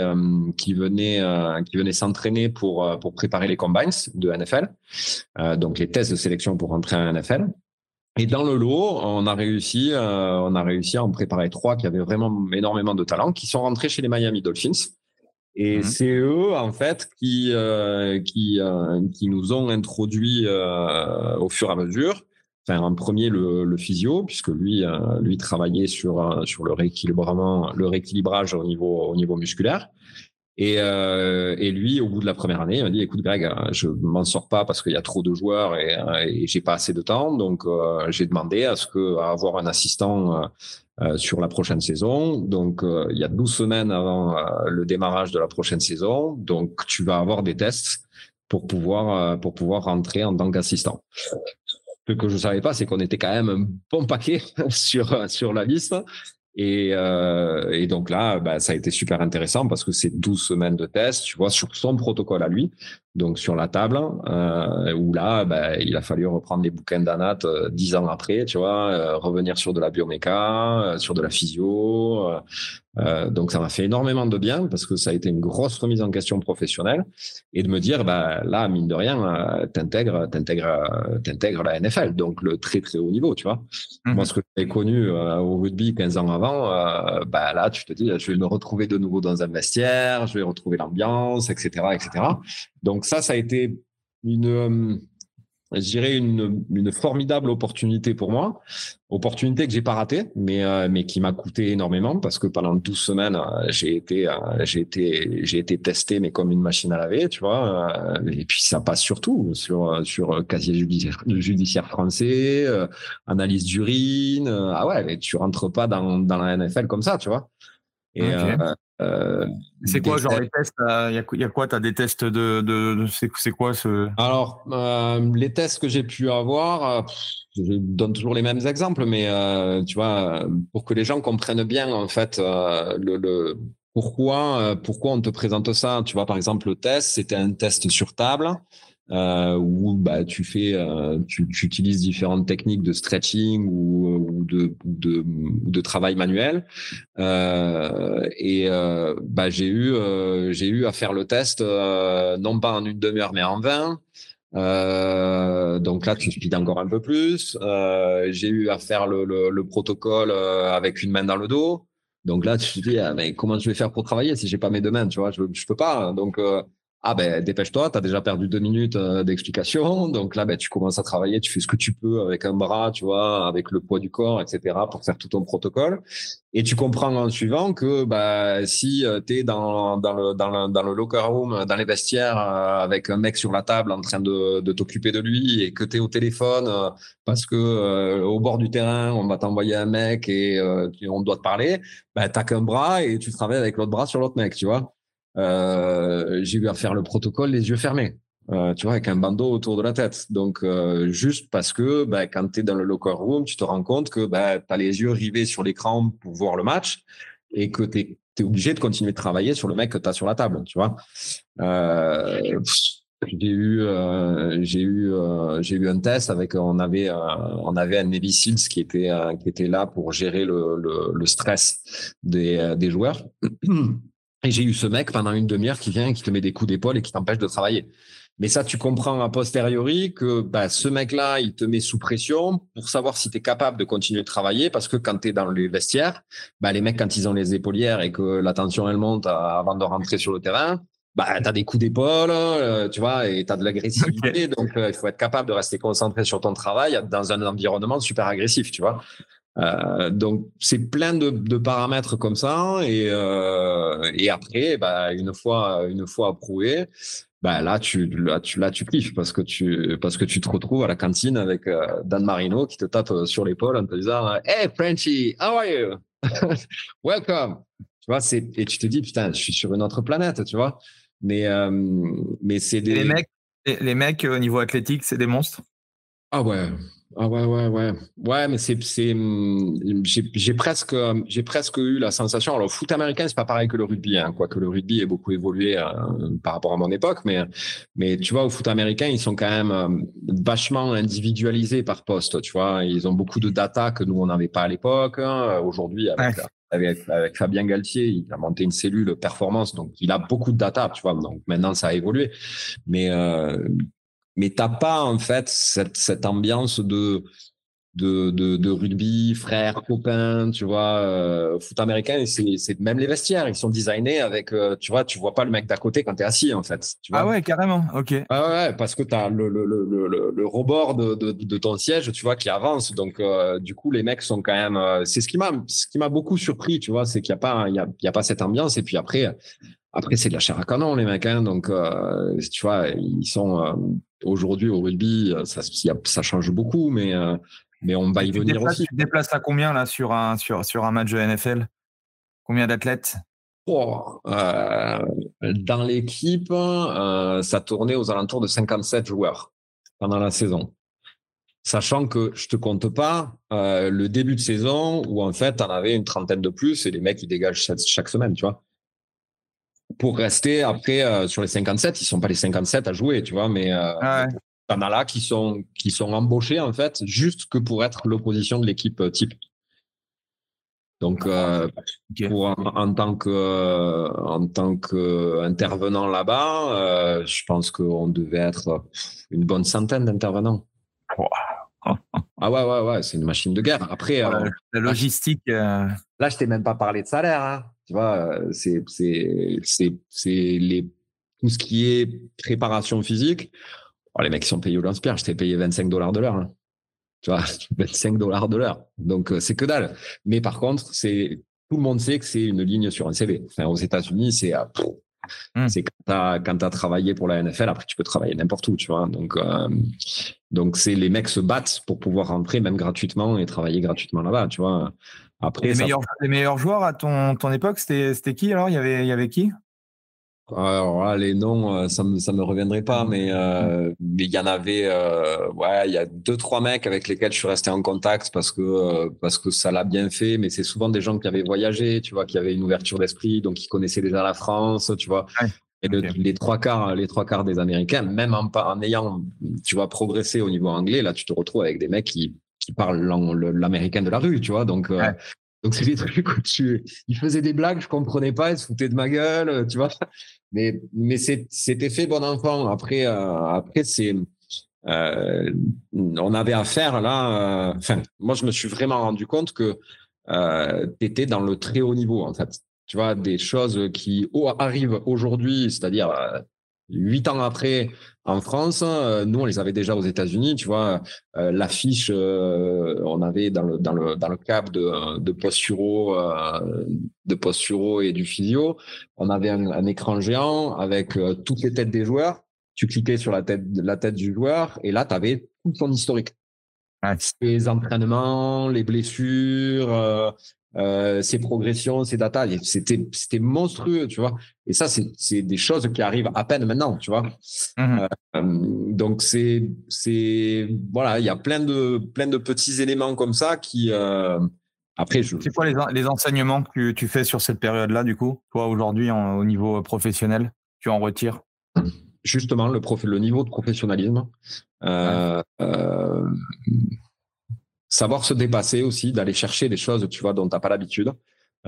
qui venaient qui venaient s'entraîner pour pour préparer les combines de NFL, donc les tests de sélection pour rentrer à NFL. Et dans le lot, on a réussi, euh, on a réussi à en préparer trois qui avaient vraiment énormément de talent, qui sont rentrés chez les Miami Dolphins. Et mhm. c'est eux, en fait, qui euh, qui euh, qui nous ont introduit au fur et à mesure. Enfin, en premier le, le physio, puisque lui lui travaillait sur sur le rééquilibrement, le rééquilibrage au niveau au niveau musculaire. Et, euh, et, lui, au bout de la première année, il m'a dit "Écoute, Greg, je m'en sors pas parce qu'il y a trop de joueurs et, et j'ai pas assez de temps, donc euh, j'ai demandé à ce que à avoir un assistant euh, euh sur la prochaine saison. Donc, euh, il y a 12 semaines avant le démarrage de la prochaine saison, donc tu vas avoir des tests pour pouvoir pour pouvoir rentrer en tant qu'assistant." Ce que je savais pas, c'est qu'on était quand même un bon paquet sur sur la liste et, euh, et, donc là, bah, ça a été super intéressant parce que c'est 12 semaines de tests, tu vois, sur son protocole à lui, donc sur la table, euh, où là, bah, il a fallu reprendre les bouquins d'Anat euh, dix ans après, tu vois, euh, revenir sur de la bioméca, euh, sur de la physio, euh, donc ça m'a fait énormément de bien parce que ça a été une grosse remise en question professionnelle et de me dire bah là mine de rien euh, t'intègres t'intègres euh, t'intègres la NFL donc le très très haut niveau tu vois mhm. moi ce que j'ai connu au rugby 15 ans avant bah là tu te dis je vais me retrouver de nouveau dans un vestiaire je vais retrouver l'ambiance etc etc donc ça ça a été une je dirais une, une, formidable opportunité pour moi, opportunité que j'ai pas ratée, mais euh, mais qui m'a coûté énormément parce que pendant 12 semaines euh, j'ai été euh, j'ai été j'ai été testé mais comme une machine à laver, tu vois, et puis ça passe surtout sur sur casier judiciaire, judiciaire français, analyse d'urine, ah ouais, tu rentres pas dans dans la NFL comme ça, tu vois. Et, euh, c'est quoi, genre les tests Il y, a quoi Tu as des tests de. de, c'est quoi ce. Alors, euh, les tests que j'ai pu avoir, euh, je donne toujours les mêmes exemples, mais tu vois, pour que les gens comprennent bien, en fait, le, le, pourquoi, pourquoi on te présente ça. Tu vois, par exemple, le test, c'était un test sur table euh, où bah, tu fais, euh, tu, tu, utilises différentes techniques de stretching ou, ou de, de, de, travail manuel. Euh, et euh, bah, j'ai eu, euh, j'ai eu à faire le test euh, non pas en une demi-heure mais en 20. donc là, tu speed encore un peu plus. j'ai eu à faire le, le, le protocole avec une main dans le dos. Donc là, tu te dis, ah, mais comment je vais faire pour travailler si j'ai pas mes deux mains, tu vois, je, je peux pas. Donc ah ben dépêche-toi, tu as déjà perdu deux minutes euh, d'explication, donc là ben tu commences à travailler, tu fais ce que tu peux avec un bras, tu vois, avec le poids du corps, etc. pour faire tout ton protocole. Et tu comprends en suivant que bah si euh, tu es dans, dans, le, dans, le, dans le locker room, dans les vestiaires, euh, avec un mec sur la table en train de, de t'occuper de lui et que tu es au téléphone parce que au bord du terrain, on va t'envoyer un mec et on doit te parler, bah, tu qu'un bras et tu travailles avec l'autre bras sur l'autre mec, tu vois. Euh, j'ai eu à faire le protocole les yeux fermés. Euh, tu vois, avec un bandeau autour de la tête. Donc, euh, juste parce que bah, quand tu es dans le locker room, tu te rends compte que bah, tu as les yeux rivés sur l'écran pour voir le match et que tu es, obligé de continuer de travailler sur le mec que tu as sur la table, tu vois. Euh, j'ai eu, euh, j'ai eu, euh, j'ai eu un test avec, on avait, on avait un Navy Seals qui était, qui était là pour gérer le, le, le stress des, des joueurs. Et j'ai eu ce mec pendant une demi-heure qui vient, qui te met des coups d'épaule et qui t'empêche de travailler. Mais ça, tu comprends a posteriori que bah, ce mec-là, il te met sous pression pour savoir si tu es capable de continuer de travailler parce que quand tu es dans les vestiaires, bah, les mecs, quand ils ont les épaulières et que la tension, elle monte avant de rentrer sur le terrain, bah, tu as des coups d'épaule, euh, tu vois, et tu as de l'agressivité. Donc, euh, il faut être capable de rester concentré sur ton travail dans un environnement super agressif, tu vois. Euh, donc c'est plein de, de, paramètres comme ça. Et, euh, et après bah, une fois une fois approuvé bah là tu là tu là tu kiffes parce que tu parce que tu te retrouves à la cantine avec euh, Dan Marino qui te tape sur l'épaule en te disant hey Frenchy how are you? Welcome. Tu vois c'est et tu te dis putain je suis sur une autre planète tu vois. Mais mais c'est des les mecs les mecs au niveau athlétique c'est des monstres? Ah ouais ah ouais, ouais, ouais. Ouais, mais c'est, c'est, hum, j'ai, presque, j'ai presque eu la sensation. Alors, le foot américain, c'est pas pareil que le rugby, hein, quoique le rugby ait beaucoup évolué euh, par rapport à mon époque. Mais, mais tu vois, au foot américain, ils sont quand même euh, vachement individualisés par poste. Tu vois, ils ont beaucoup de data que nous on n'avait pas à l'époque. Hein. Aujourd'hui, avec, avec, avec, Fabien Galtier, il a monté une cellule performance, donc il a beaucoup de data. Tu vois, donc maintenant ça a évolué. Mais euh, mais t'as pas en fait cette, cette ambiance de de, de, de rugby, frères, copains, tu vois, euh, foot américain, c'est même les vestiaires, ils sont designés avec, euh, tu vois, tu vois pas le mec d'à côté quand tu es assis en fait. Tu vois ah ouais, carrément, ok. Ah ouais, parce que tu as le, le, le, le, le rebord de, de, de, ton siège, tu vois, qui avance. Donc, euh, du coup, les mecs sont quand même. Euh, c'est ce qui m'a ce qui m'a beaucoup surpris, tu vois, c'est qu'il n'y a pas il y a, y a pas cette ambiance. Et puis après, après, c'est de la chair à canon, les mecs. Hein, donc, tu vois, ils sont aujourd'hui au rugby, ça, ça, change beaucoup, mais, mais on va y venir aussi. Tu déplaces à combien là sur un, sur, sur un match de NFL Combien d'athlètes? Oh, Dans l'équipe, ça tournait aux alentours de 57 joueurs pendant la saison sachant que je te compte pas euh, le début de saison où en fait on avait une trentaine de plus et les mecs ils dégagent chaque, semaine, tu vois. Pour rester après euh, sur les 57, ils sont pas les 57 à jouer, tu vois, mais euh, ah en a là qui sont qui sont embauchés en fait juste que pour être l'opposition de l'équipe euh, type. Donc, euh, pour, en, tant que en tant qu'intervenant là-bas, je pense qu'on devait être une bonne centaine d'intervenants. Ah ouais, ouais, ouais, c'est une machine de guerre. Après, euh, la logistique. Euh, là, je t'ai même pas parlé de salaire. Hein. Tu vois, euh, c'est les tout ce qui est préparation physique. Oh, les mecs qui sont payés au lance-pierre, je t'ai payé 25 dollars de l'heure. Hein. Tu vois, 25 dollars de l'heure. Donc, c'est que dalle. Mais par contre, c'est tout le monde sait que c'est une ligne sur un CV. Enfin, aux États-Unis, c'est Mmh. C'est quand tu as, travaillé pour la NFL, après tu peux travailler n'importe où, tu vois. Donc, euh, donc c'est les mecs se battent pour pouvoir rentrer même gratuitement et travailler gratuitement là-bas, tu vois. Après, les, meilleurs, les meilleurs joueurs à ton, ton époque, c'était qui alors? Il y, avait, il y avait qui? Alors les noms, euh, ça me ça me reviendrait pas, mais euh, mais il y en avait, euh, ouais, il y a deux trois mecs avec lesquels je suis resté en contact parce que parce que ça l'a bien fait, mais c'est souvent des gens qui avaient voyagé, tu vois, qui avaient une ouverture d'esprit, donc qui connaissaient déjà la France, tu vois. Et les trois quarts, les trois quarts des Américains, même en, en ayant, tu vois, progressé au niveau anglais, là, tu te retrouves avec des mecs qui qui parlent l'américain de la rue, tu vois. Donc, donc c'est des trucs où tu, ils faisaient des blagues, je comprenais pas, ils se foutaient de ma gueule, euh, tu vois. Mais mais c'était fait bon enfant. Après euh, après c'est euh, on avait affaire là. Enfin moi je me suis vraiment rendu compte que euh, tu étais dans le très haut niveau en fait. Tu vois des choses qui arrivent aujourd'hui, c'est-à-dire huit ans après en France, euh, nous on les avait déjà aux États-Unis, tu vois. Euh, l'affiche, euh, on avait dans le dans le dans le cap de de posturo, de posturo et du physio, on avait un, écran géant avec toutes les têtes des joueurs. Tu cliquais sur la tête la tête du joueur et là tu avais tout son historique. Les entraînements, les blessures, euh, ses progressions, ses data, c'était c'était monstrueux, tu vois. Et ça, c'est des choses qui arrivent à peine maintenant, tu vois. Mmh euh, donc c'est c'est voilà, il y a plein de plein de petits éléments comme ça qui euh, après. C'est quoi les, les enseignements que tu fais sur cette période-là, du coup, toi aujourd'hui au niveau professionnel, tu en retires? Justement, le, prof, le niveau de professionnalisme. Euh, savoir se dépasser aussi, d'aller chercher des choses, tu vois, dont tu n'as pas l'habitude.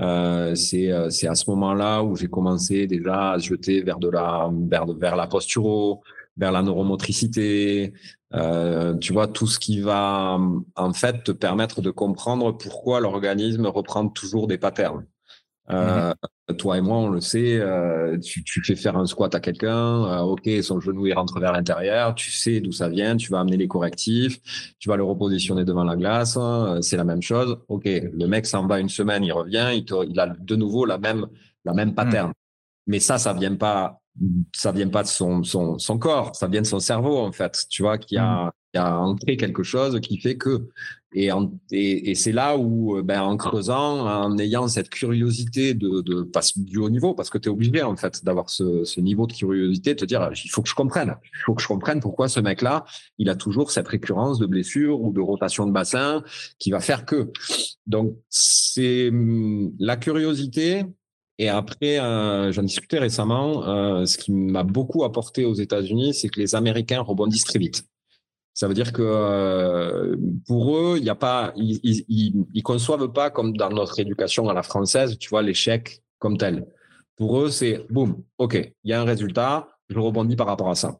Euh, c'est euh, c'est à ce moment-là où j'ai commencé déjà à jeter vers de la vers vers la posturo, vers la neuromotricité, euh, tu vois tout ce qui va en fait te permettre de comprendre pourquoi l'organisme reprend toujours des patterns. Euh, toi et moi, on le sait, euh, tu, tu, fais faire un squat à quelqu'un, euh, ok, son genou il rentre vers l'intérieur, tu sais d'où ça vient, tu vas amener les correctifs, tu vas le repositionner devant la glace, hein, c'est la même chose. Ok, le mec s'en va une semaine, il revient, il, il a de nouveau la même la même pattern. Mais ça, ça vient pas, ça vient pas de son, son, son corps, ça vient de son cerveau en fait. Tu vois qui a qui a ancré quelque chose qui fait que et, et, et c'est là où, euh, ben, en creusant, en ayant cette curiosité de, de du haut niveau, parce que tu es obligé en fait d'avoir ce, ce, niveau de curiosité, de te dire il faut que je comprenne, il faut que je comprenne pourquoi ce mec-là, il a toujours cette récurrence de blessure ou de rotation de bassin qui va faire que. Donc c'est hum, la curiosité. Et après, euh, j'en discutais récemment. Euh, ce qui m'a beaucoup apporté aux États-Unis, c'est que les Américains rebondissent très vite. Ça veut dire que euh, pour eux, il n'y a pas, ils, ils, ils, conçoivent pas comme dans notre éducation à la française, tu vois, l'échec comme tel. Pour eux, c'est boum, ok, il y a un résultat, je rebondis par rapport à ça.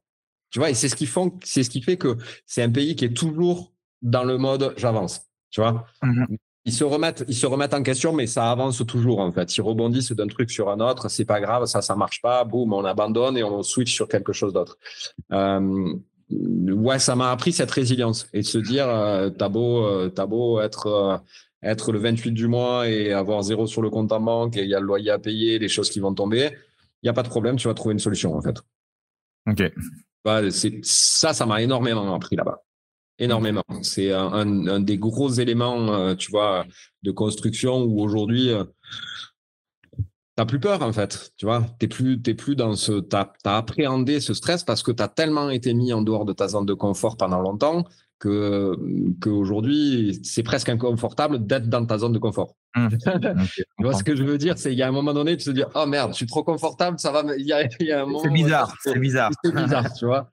Tu vois, et c'est ce qui font, c'est ce qui fait que c'est un pays qui est toujours dans le mode j'avance. Tu vois, mm-hmm. ils se remettent, ils se remettent en question, mais ça avance toujours en fait. Ils rebondissent d'un truc sur un autre, c'est pas grave, ça, ça marche pas, boum, on abandonne et on switch sur quelque chose d'autre. Euh, ouais, ça m'a appris cette résilience et de se dire, euh, t'as beau, euh, t'as beau être, euh, être le 28 du mois et avoir zéro sur le compte en banque et il y a le loyer à payer, les choses qui vont tomber. il n'y a pas de problème, tu vas trouver une solution en fait. Ok. Bah, ça, ça m'a énormément appris là-bas. Énormément. C'est un, des gros éléments, euh, tu vois, de construction où aujourd'hui, euh, t'as plus peur en fait, tu vois. T'es plus, t'es plus dans ce, t'as, as appréhendé ce stress parce que tu as tellement été mis en dehors de ta zone de confort pendant longtemps que qu'aujourd'hui c'est presque inconfortable d'être dans ta zone de confort. Mmh. tu vois ce que je veux dire, c'est il y a un moment donné tu te dis oh merde, je suis trop confortable, ça va, il y a, un moment. C'est bizarre, c'est bizarre. C'est bizarre, tu vois.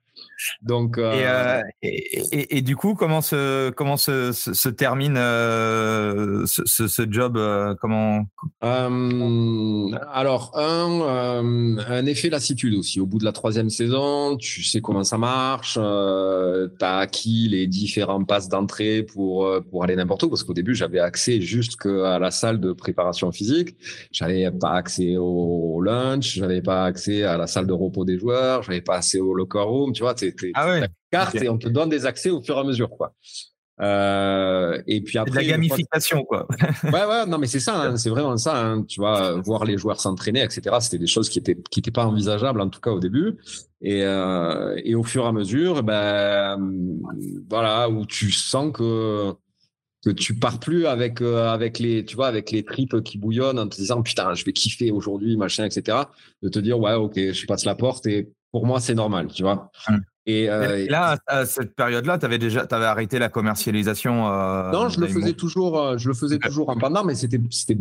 Donc, euh, euh, et, et, du coup, comment se, comment se, se, termine euh, ce, ce, job comment... Alors, un, un effet lassitude aussi. Au bout de la troisième saison, tu sais comment ça marche. tu as acquis les différents passes d'entrée pour, pour aller n'importe où. Parce qu'au début, j'avais accès juste à la salle de préparation physique. J'avais pas accès au lunch. J'avais pas accès à la salle de repos des joueurs. J'avais pas accès au locker room. Tu vois, ah ouais. carte et on te donne des accès au fur et à mesure, quoi. Euh, et puis après, de la gamification, quoi. ouais, ouais, non, mais c'est ça, hein, c'est vraiment ça. Hein, tu vois, voir les joueurs s'entraîner, etc. C'était des choses qui étaient qui étaient pas envisageables en tout cas au début. Et euh, et au fur et à mesure, ben voilà, où tu sens que que tu pars plus avec euh, avec les tu vois avec les tripes qui bouillonnent en te disant putain je vais kiffer aujourd'hui machin etc de te dire ouais ok je passe la porte et pour moi c'est normal tu vois hum. Euh, et, là, à cette période-là, tu avais déjà avais arrêté la commercialisation euh, Non, je le faisais toujours, euh, je le faisais toujours en pendant, mais c'était, c'était,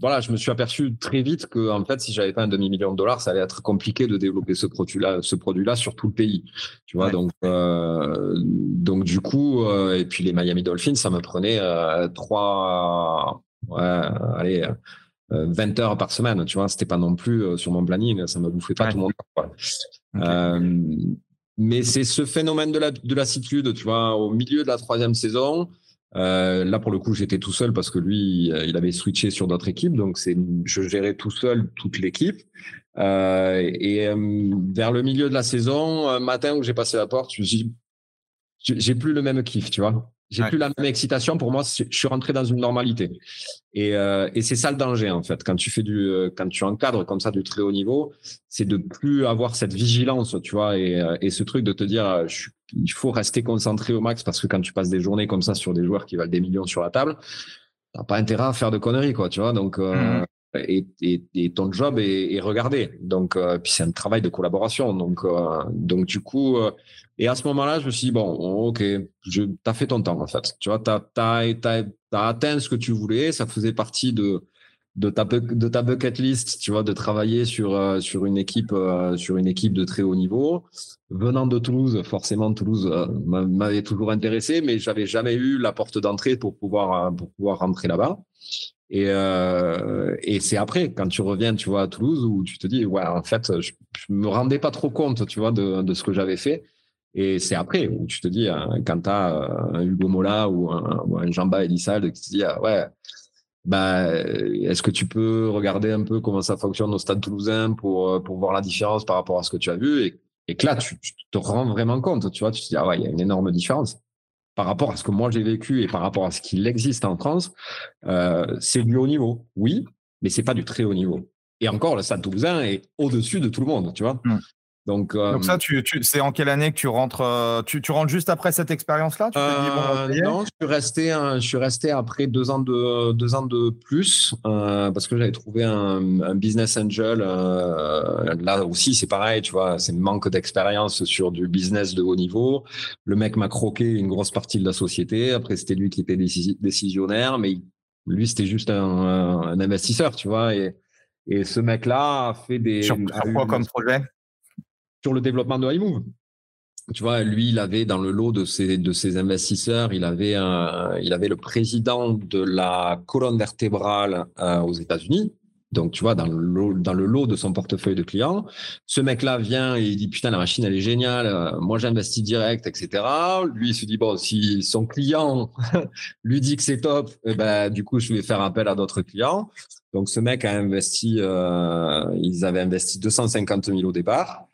voilà, je me suis aperçu très vite que en fait, si j'avais pas un demi million de dollars, ça allait être compliqué de développer ce produit-là, ce produit-là sur tout le pays, tu vois. Donc, donc du coup, et puis les Miami Dolphins, ça me prenait trois, ouais, allez. 20 heures par semaine, tu vois, c'était pas non plus sur mon planning, ça me bouffait pas tout mon temps. Quoi. Mais c'est ce phénomène de la, de lassitude, tu vois, au milieu de la troisième saison. Euh, là, pour le coup, j'étais tout seul parce que lui, euh, il avait switché sur d'autres équipes. Donc, c'est, je gérais tout seul toute l'équipe. Euh, et euh, vers le milieu de la saison, un matin où j'ai passé la porte, je me suis dit, j'ai plus le même kiff, tu vois. J'ai plus la même excitation. Pour moi, je suis rentré dans une normalité. Et, euh, et c'est ça le danger en fait. Quand tu fais du, euh, quand tu encadres comme ça du très haut niveau, c'est de plus avoir cette vigilance, tu vois, et, euh, et ce truc de te dire, euh, il faut rester concentré au max parce que quand tu passes des journées comme ça sur des joueurs qui valent des millions sur la table, t'as pas intérêt à faire de conneries, quoi, tu vois. Donc, mmh. Et, ton job est, est regardé. Donc, puis c'est un travail de collaboration. Donc, donc du coup et à ce moment-là, je me suis dit, bon, ok, tu as fait ton temps, en fait. Tu vois, tu as, atteint ce que tu voulais. Ça faisait partie de, de, ta, de ta bucket list, tu vois, de travailler sur, euh, sur, une équipe, euh, sur une équipe de très haut niveau. Venant de Toulouse, forcément, Toulouse euh, m'avait toujours intéressé, mais j'avais jamais eu la porte d'entrée pour pouvoir, pour pouvoir rentrer là-bas. Et, et c'est après, quand tu reviens, tu vois, à Toulouse, où tu te dis, ouais, en fait, je, je me rendais pas trop compte, tu vois, de, de ce que j'avais fait. Et c'est après où tu te dis, hein, quand tu as euh, un Hugo Mola ou un, ou un Jamba Elissal qui te dit, ah ouais, bah, est-ce que tu peux regarder un peu comment ça fonctionne au stade toulousain pour, euh, pour voir la différence par rapport à ce que tu as vu? Et, et que là, tu, te rends vraiment compte, tu vois, tu te dis, ah ouais, il y a une énorme différence par rapport à ce que moi j'ai vécu et par rapport à ce qu'il existe en France, euh, c'est du haut niveau, oui, mais c'est pas du très haut niveau. Et encore, le Stade Toulousain est au-dessus de tout le monde, tu vois. Mmh. Donc, Donc ça, tu, tu c'est en quelle année que tu rentres euh, tu, tu rentres juste après cette expérience-là? Euh, Non, je suis resté, je suis resté après deux ans de deux ans de plus euh, parce que j'avais trouvé un, un, business angel. là aussi, c'est pareil, tu vois, c'est manque d'expérience sur du business de haut niveau. Le mec m'a croqué une grosse partie de la société. Après, c'était lui qui était décisionnaire, mais lui, c'était juste un, un, investisseur, tu vois. Et, et ce mec-là a fait des. Sur, quoi comme projet? Sur le développement de iMove. Tu vois, lui, il avait dans le lot de ses, de ses investisseurs, il avait, un, il avait le président de la colonne vertébrale euh, aux États-Unis. Donc, tu vois, dans le, lot, dans le lot de son portefeuille de clients, ce mec-là vient et il dit putain la machine elle est géniale, euh, moi j'investis direct, etc. Lui il se dit bon si son client lui dit que c'est top, eh ben du coup je vais faire appel à d'autres clients. Donc ce mec a investi, euh, ils avaient investi 250 000 au départ.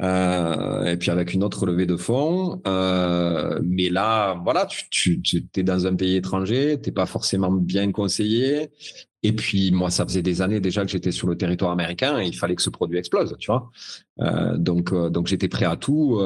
Euh, et puis avec une autre levée de fonds. Euh, mais là, voilà, tu, tu, tu es dans un pays étranger, t'es pas forcément bien conseillé. Et puis moi, ça faisait des années déjà que j'étais sur le territoire américain et il fallait que ce produit explose, tu vois. Euh, donc donc j'étais prêt à tout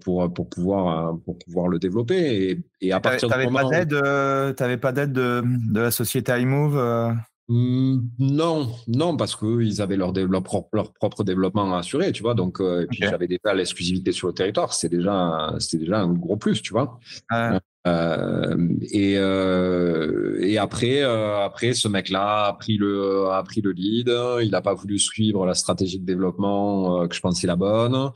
pour pour pouvoir pour pouvoir le développer et, et à partir du moment. Pas d'aide, t'avais pas d'aide de, de la société iMove. Non, non, parce qu'ils avaient leur, leur, propre, développement à assurer, tu vois. Donc, euh, et puis j'avais déjà l'exclusivité sur le territoire. C'est déjà, c'était déjà un gros plus, tu vois. Euh, et, euh, et après, après, ce mec-là a pris le, a pris le lead. Il n'a pas voulu suivre la stratégie de développement que je pensais la bonne.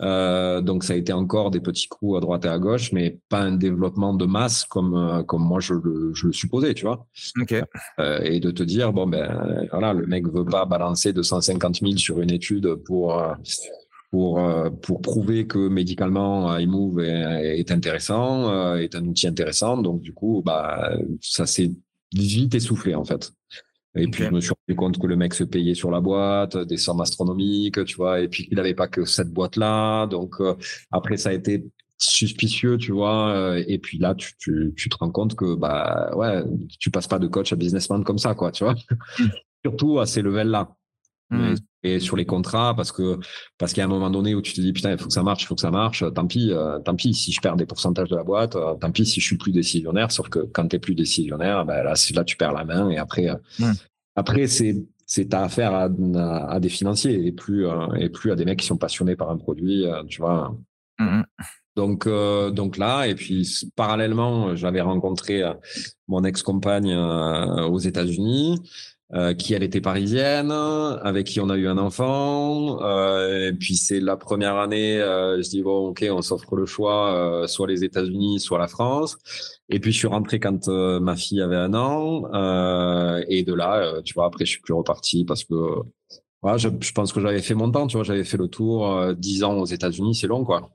Euh, donc ça a été encore des petits coups à droite et à gauche, mais pas un développement de masse comme euh, comme moi je le, je le supposais, tu vois. Okay. Euh, et de te dire bon ben voilà le mec veut pas balancer 250 000 sur une étude pour euh, pour pour prouver que médicalement iMove est, est intéressant, est un outil intéressant. Donc du coup bah ça s'est vite essoufflé en fait. Et puis, je me suis rendu compte que le mec se payait sur la boîte, des sommes astronomiques, tu vois, et puis qu'il n'avait pas que cette boîte-là. Donc, euh, après, ça a été suspicieux, tu vois. Euh, et puis là, tu, tu, tu, te rends compte que, bah, ouais, tu passes pas de coach à businessman comme ça, quoi, tu vois. Surtout à ces levels-là. Mmh. Et sur les contrats, parce que parce qu'il y a un moment donné où tu te dis putain, il faut que ça marche, il faut que ça marche. Tant pis, euh, tant pis si je perds des pourcentages de la boîte, tant pis si je suis plus décisionnaire. Sauf que quand tu es plus décisionnaire, ben là, là tu perds la main et après, mmh. après c'est c'est ta affaire à, à, des financiers et plus euh, et plus à des mecs qui sont passionnés par un produit, euh, tu vois. Mmh donc donc là et puis parallèlement, j'avais rencontré mon ex-compagne aux États-Unis. Euh, qui elle était parisienne, avec qui on a eu un enfant. Euh, et puis c'est la première année, euh, je dis bon ok, on s'offre le choix, euh, soit les États-Unis, soit la France. Et puis je suis rentré quand euh, ma fille avait un an. et de là, tu vois, après je suis plus reparti parce que voilà, je, je pense que j'avais fait mon temps, tu vois, j'avais fait le tour. Dix ans aux États-Unis, c'est long quoi.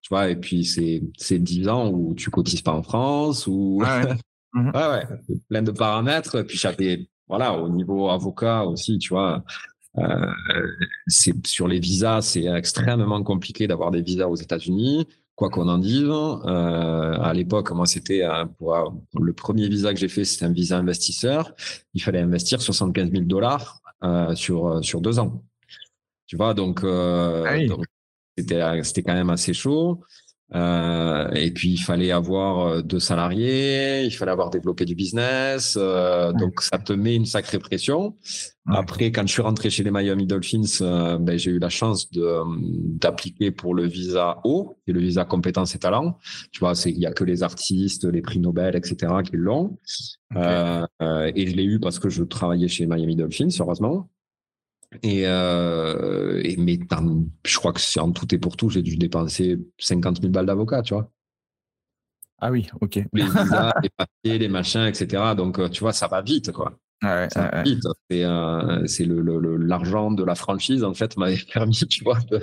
Tu vois, et puis c'est c'est dix ans où tu cotises pas en France, ou ouais, ouais. ouais, ouais, plein de paramètres. Puis j'avais voilà, au niveau avocat aussi, tu vois, euh, c'est sur les visas, c'est extrêmement compliqué d'avoir des visas aux États-Unis. Quoi qu'on en dise, euh, à l'époque, moi, c'était pour, le premier visa que j'ai fait, c'était un visa investisseur. Il fallait investir 75 000 dollars euh, sur sur deux ans. Tu vois, donc, euh, ah donc c'était c'était quand même assez chaud. Euh, et puis il fallait avoir euh, deux salariés, il fallait avoir développé du business, euh, donc ça te met une sacrée pression. Après, quand je suis rentré chez les Miami Dolphins, euh, ben, j'ai eu la chance de d'appliquer pour le visa O, et le visa compétences et talents. Tu vois, c'est il y a que les artistes, les prix Nobel, etc. qui l'ont. Euh, et je l'ai eu parce que je travaillais chez Miami Dolphins, heureusement. Et, euh, et mais je crois que c'est en tout et pour tout, j'ai dû dépenser 50 000 balles d'avocat, tu vois. Ah oui, ok. Les visas, les papiers, les machins, etc. Donc, euh, tu vois, ça va vite, quoi. Ouais, ça va vite. C'est euh, l'argent le, de la franchise, en fait, m'avait permis, tu vois, de,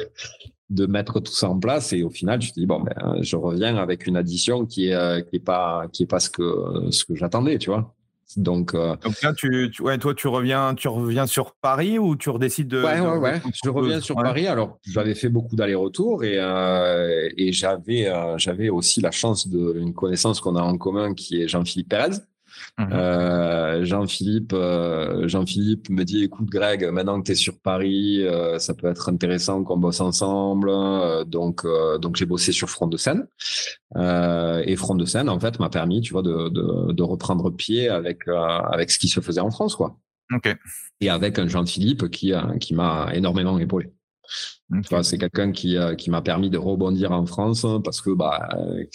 de, mettre tout ça en place. Et au final, je te dis, bon, ben, je reviens avec une addition qui est, qui est pas, qui est pas ce que, ce que j'attendais, tu vois. Donc, euh, Donc là, tu, ouais, toi, tu reviens, tu reviens sur Paris ou tu redécides de. Ouais, ouais, ouais. Je reviens sur Paris. Alors, j'avais fait beaucoup d'allers-retours et, euh, et j'avais, euh, j'avais aussi la chance d'une connaissance qu'on a en commun qui est Jean-Philippe Pérez. Mmh euh, Jean-Philippe, euh, Jean-Philippe me dit écoute Greg, maintenant que tu es sur Paris, euh, ça peut être intéressant qu'on bosse ensemble. donc donc j'ai bossé sur Front de scène et Front de scène en fait m'a permis, tu vois, de, de, de reprendre pied avec avec ce qui se faisait en France quoi. Ok. Et avec un Jean-Philippe qui qui m'a énormément épaulé c'est quelqu'un qui, euh, qui m'a permis de rebondir en France parce que bah,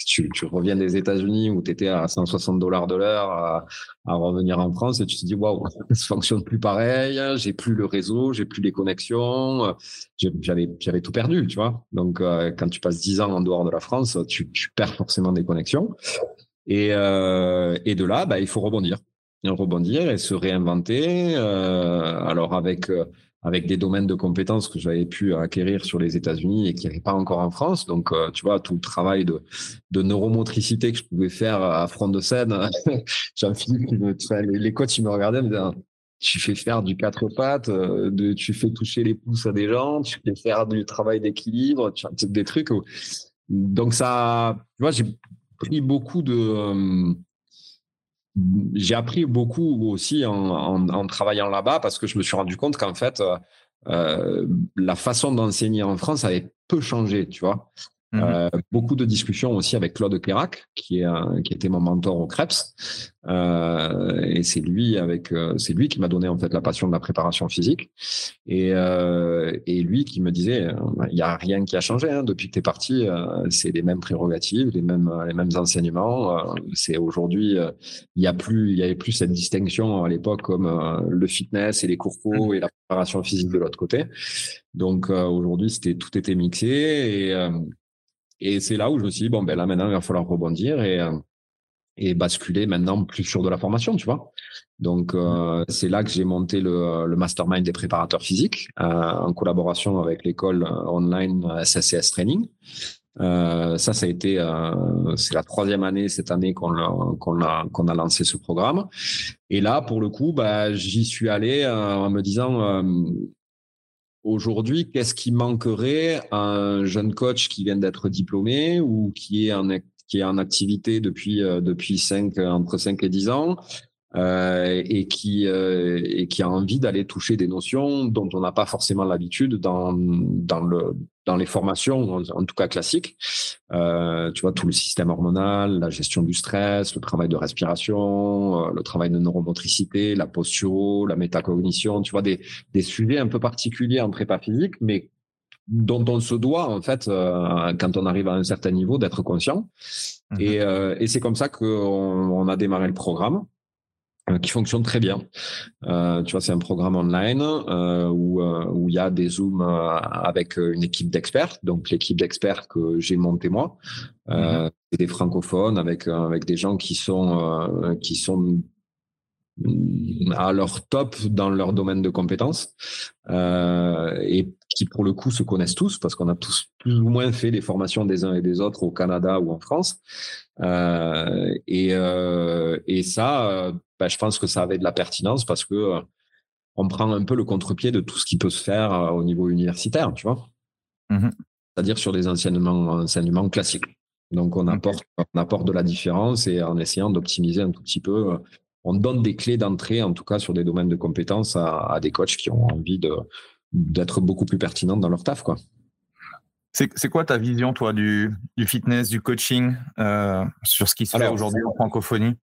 tu, tu reviens des États-Unis où tu étais à 160 dollars de l'heure à, à, revenir en France et tu te dis waouh, ça fonctionne plus pareil, j'ai plus le réseau, j'ai plus les connexions, j'avais tout perdu, tu vois. Donc euh, quand tu passes 10 ans en dehors de la France, tu, perds forcément des connexions. Et, euh, de là, bah, il faut rebondir, rebondir et se réinventer. Euh, alors avec avec des domaines de compétences que j'avais pu acquérir sur les États-Unis et qui n'avaient pas encore en France. Donc, euh, tu vois, tout le travail de, neuromotricité que je pouvais faire à front de scène, Jean-Philippe, les, les coachs, ils me regardaient, me disaient, tu fais faire du quatre pattes, euh, tu fais toucher les pouces à des gens, tu fais faire du travail d'équilibre, des trucs. Donc ça, tu vois, j'ai pris beaucoup de, euh, j'ai appris beaucoup aussi en, travaillant là-bas parce que je me suis rendu compte qu'en fait, euh, la façon d'enseigner en France avait peu changé, tu vois. Mmh euh, beaucoup de discussions aussi avec Claude Kérac, qui, est, qui était mon mentor au Krebs. Euh, et c'est lui avec, euh, c'est lui qui m'a donné en fait la passion de la préparation physique. Et, euh, et lui qui me disait, il n'y a rien qui a changé hein, depuis que tu es parti. c'est les mêmes prérogatives, les mêmes, les mêmes enseignements. c'est aujourd'hui, il y a plus, il y avait plus cette distinction à l'époque comme le fitness et les cours co mmh. et la préparation physique de l'autre côté. Donc aujourd'hui, c'était tout était mixé et et c'est là où je me suis dit, bon, ben là, maintenant, il va falloir rebondir et, euh, et basculer maintenant plus sur de la formation, tu vois. Donc, euh, c'est là que j'ai monté le, le, mastermind des préparateurs physiques euh, en collaboration avec l'école online SSCS Training. Euh, ça, ça a été, euh, c'est la troisième année cette année qu'on a, qu'on a, qu'on a lancé ce programme. Et là, pour le coup, bah, j'y suis allé en me disant, Aujourd'hui, qu'est-ce qui manquerait à un jeune coach qui vient d'être diplômé ou qui est en, activité depuis, euh, depuis 5, entre 5 et 10 ans? Euh, et, qui, euh, et qui a envie d'aller toucher des notions dont on n'a pas forcément l'habitude dans, dans, le, dans les formations, en, tout cas classiques. Euh, tu vois, tout le système hormonal, la gestion du stress, le travail de respiration, euh, le travail de neuromotricité, la posture, la métacognition, tu vois, des, des sujets un peu particuliers en prépa physique, mais dont on se doit en fait euh, quand on arrive à un certain niveau d'être conscient. Mmh et, euh, et c'est comme ça qu'on on a démarré le programme qui fonctionne très bien. Euh, tu vois, c'est un programme online euh, où euh, où il y a des zooms euh, avec une équipe d'experts. Donc l'équipe d'experts que j'ai montée moi, euh, mmh. des francophones avec avec des gens qui sont qui sont à leur top dans leur domaine de compétences et qui pour le coup se connaissent tous parce qu'on a tous plus ou moins fait des formations des uns et des autres au Canada ou en France. Euh, et, euh, et ça, ben, je pense que ça avait de la pertinence parce que euh, on prend un peu le contre-pied de tout ce qui peut se faire euh, au niveau universitaire, tu vois. Mmh C'est-à-dire sur des enseignements, enseignements classiques. Donc on apporte, on apporte de la différence et en essayant d'optimiser un tout petit peu, euh, on donne des clés d'entrée, en tout cas sur des domaines de compétences, à, à des coachs qui ont envie de d'être beaucoup plus pertinents dans leur taf, quoi. C'est quoi ta vision, toi, du, du fitness, du coaching, euh, sur ce qui se fait aujourd'hui en francophonie?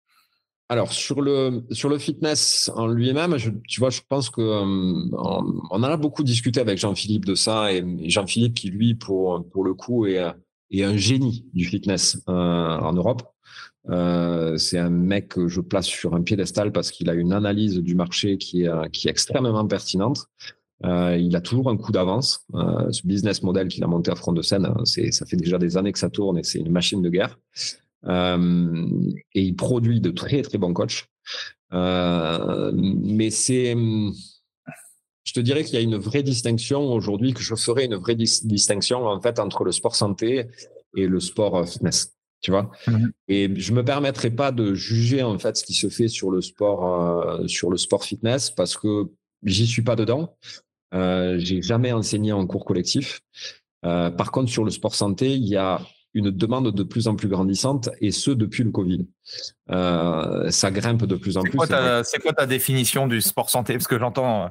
alors sur le sur le fitness en lui-même, tu vois, je pense que euh, on, en a beaucoup discuté avec Jean-Philippe de ça et Jean-Philippe qui lui pour pour le coup est est un génie du fitness euh, en Europe. Euh, c'est un mec que je place sur un piédestal parce qu'il a une analyse du marché qui est qui est extrêmement pertinente. Euh, il a toujours un coup d'avance. Euh, ce business model qu'il a monté à front de scène, c'est ça fait déjà des années que ça tourne et c'est une machine de guerre. Euh, et il produit de très très bons coachs. Mais c'est, je te dirais qu'il y a une vraie distinction aujourd'hui, que je ferai une vraie distinction en fait entre le sport santé et le sport fitness. Tu vois mmh Et je me permettrai pas de juger en fait ce qui se fait sur le sport sur le sport fitness parce que j'y suis pas dedans. Euh, j'ai jamais enseigné en cours collectif. Euh, par contre, sur le sport santé, il y a une demande de plus en plus grandissante, et ce depuis le Covid. Euh, ça grimpe de plus en plus. C'est quoi ta définition du sport santé? Parce que j'entends,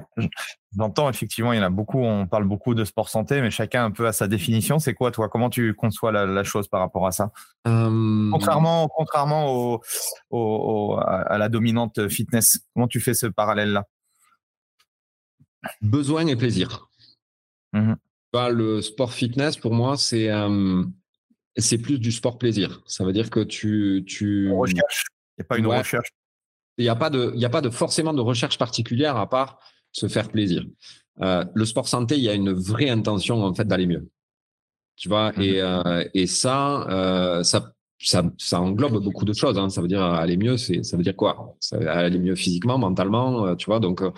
j'entends effectivement, il y en a beaucoup, on parle beaucoup de sport santé, mais chacun un peu à sa définition. C'est quoi, toi? Comment tu conçois la, chose par rapport à ça? Euh, Contrairement, contrairement au, à la dominante fitness, comment tu fais ce parallèle-là? Besoin et plaisir. Mmh le sport fitness, pour moi, c'est euh, c'est plus du sport plaisir. Ça veut dire que tu. tu... recherche. Il n'y a pas une recherche. Il n'y a pas de, il a pas de forcément de recherche particulière à part se faire plaisir. Euh, le sport santé, il y a une vraie intention en fait d'aller mieux. Tu vois, mmh et, euh, et ça, euh, ça, ça, ça englobe beaucoup de choses. Hein. Ça veut dire aller mieux, c'est, ça veut dire quoi? Ça, Aller mieux physiquement, mentalement, euh, tu vois. Donc, euh,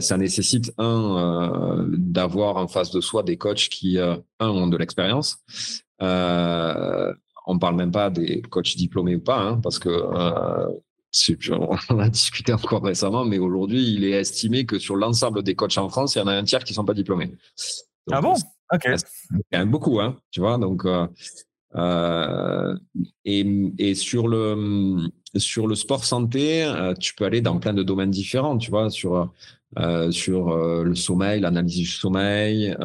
ça nécessite un d'avoir en face de soi des coachs qui un ont de l'expérience, euh, on parle même pas des coachs diplômés ou pas, hein, parce que euh, on a discuté encore récemment, mais aujourd'hui, il est estimé que sur l'ensemble des coachs en France, il y en a un tiers qui sont pas diplômés. ah bon? Ok. C'est beaucoup, hein, tu vois. Donc, euh, euh, et, et, sur le sur le sport santé, tu peux aller dans plein de domaines différents, tu vois, sur sur le sommeil, l'analyse du sommeil,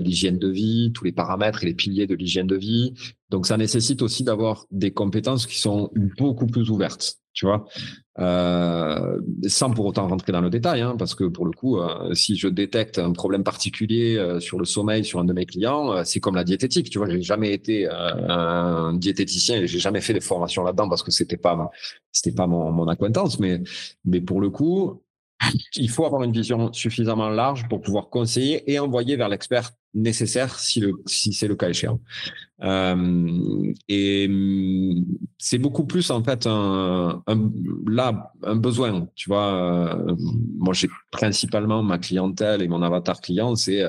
l'hygiène de vie, tous les paramètres et les piliers de l'hygiène de vie. Donc ça nécessite aussi d'avoir des compétences qui sont beaucoup plus ouvertes tu vois, euh, sans pour autant rentrer dans le détail, hein, parce que pour le coup, euh, si je détecte un problème particulier euh, sur le sommeil sur un de mes clients, c'est comme la diététique, tu vois, j'ai jamais été un diététicien, et j'ai jamais fait des formations là-dedans parce que c'était pas, c'était pas mon, mon acquaintance, mais, mais pour le coup, il faut avoir une vision suffisamment large pour pouvoir conseiller et envoyer vers l'expert nécessaire si, le, si c'est le cas échéant. Euh, et mm, c'est beaucoup plus en fait un, un, là un besoin. Tu vois, euh, moi j'ai principalement ma clientèle et mon avatar client, c'est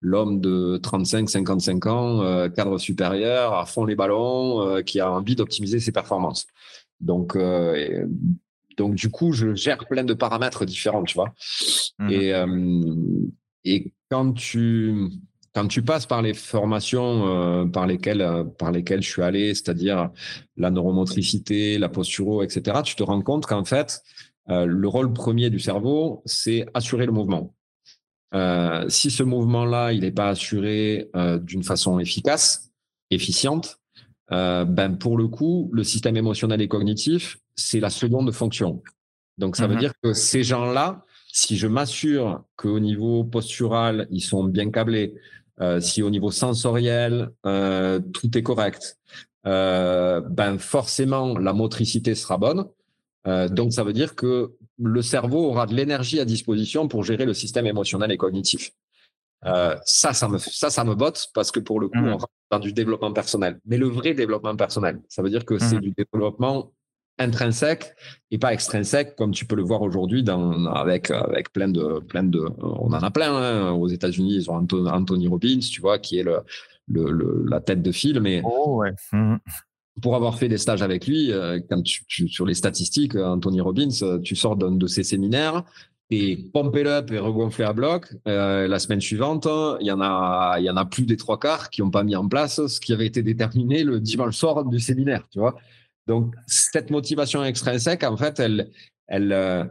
l'homme de 35-55 ans, euh, cadre supérieur, à fond les ballons, qui a envie d'optimiser ses performances. Donc donc, du coup, je gère plein de paramètres différents, tu vois. Mmh. Et, euh, et quand tu, quand tu passes par les formations euh, par, lesquelles, euh, par lesquelles je suis allé, c'est-à-dire la neuromotricité, la posturo, etc., tu te rends compte qu'en fait, le rôle premier du cerveau, c'est assurer le mouvement. si ce mouvement-là, il n'est pas assuré d'une façon efficace, efficiente, ben pour le coup, le système émotionnel et cognitif, c'est la seconde fonction. Donc, ça veut mmh dire que ces gens-là, si je m'assure qu'au niveau postural, ils sont bien câblés, euh, si au niveau sensoriel, euh, tout est correct, euh, ben forcément, la motricité sera bonne. donc, ça veut dire que le cerveau aura de l'énergie à disposition pour gérer le système émotionnel et cognitif. ça, ça me, ça, ça me botte parce que pour le coup, mmh. on rentre dans du développement personnel. Mais le vrai développement personnel, ça veut dire que c'est mmh. du développement intrinsèque et pas extrinsèque comme tu peux le voir aujourd'hui dans avec avec plein de plein de on en a plein hein. aux États-Unis ils ont Anthony Robbins tu vois qui est le, le, la tête de fil mais oh, ouais. Mmh. pour avoir fait des stages avec lui euh, quand tu, sur les statistiques Anthony Robbins tu sors d'un de ses séminaires et pompé up et regonflé à bloc. Euh, la semaine suivante, il y en a, il y en a plus des trois quarts qui n'ont pas mis en place ce qui avait été déterminé le dimanche soir du séminaire, tu vois. Donc, cette motivation extrinsèque, en fait, elle, elle, euh,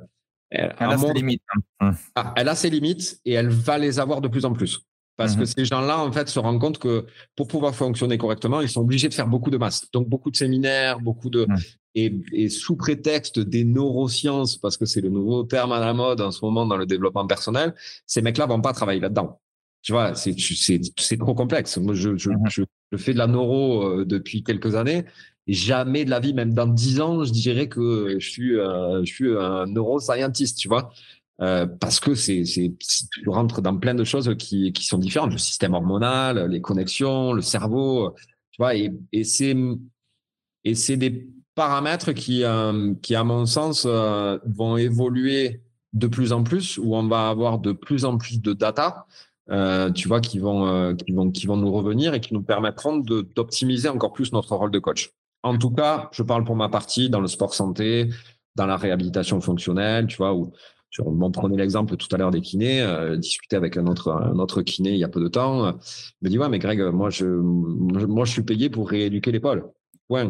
elle, a ses limites. Hein. Ah, elle a ses limites et elle va les avoir de plus en plus. Parce que mmh ces gens-là, en fait, se rendent compte que pour pouvoir fonctionner correctement, ils sont obligés de faire beaucoup de masse. Donc, beaucoup de séminaires, beaucoup de. Mmh. Et, et, sous prétexte des neurosciences, parce que c'est le nouveau terme à la mode en ce moment dans le développement personnel, ces mecs-là vont pas travailler là-dedans. Tu vois, c'est c'est trop complexe. Moi, je, je, je, je, fais de la neuro euh, depuis quelques années. Jamais de la vie, même dans dix ans, je dirais que je suis, euh, je suis un neuroscientiste, tu vois. Euh, parce que c'est, c'est, tu rentres dans plein de choses qui, qui sont différentes, le système hormonal, les connexions, le cerveau, tu vois, et, et c'est, et c'est des paramètres qui, euh, qui à mon sens, euh, vont évoluer de plus en plus, où on va avoir de plus en plus de data, euh, tu vois, qui vont, euh, qui vont, qui vont nous revenir et qui nous permettront d'optimiser encore plus notre rôle de coach. En tout cas, je parle pour ma partie dans le sport santé, dans la réhabilitation fonctionnelle, tu vois, où on prenait l'exemple tout à l'heure des kinés, euh, discuter avec un autre, un autre kiné il y a peu de temps, euh, me dit ouais mais Greg, moi je, moi je suis payé pour rééduquer l'épaule. Ouais,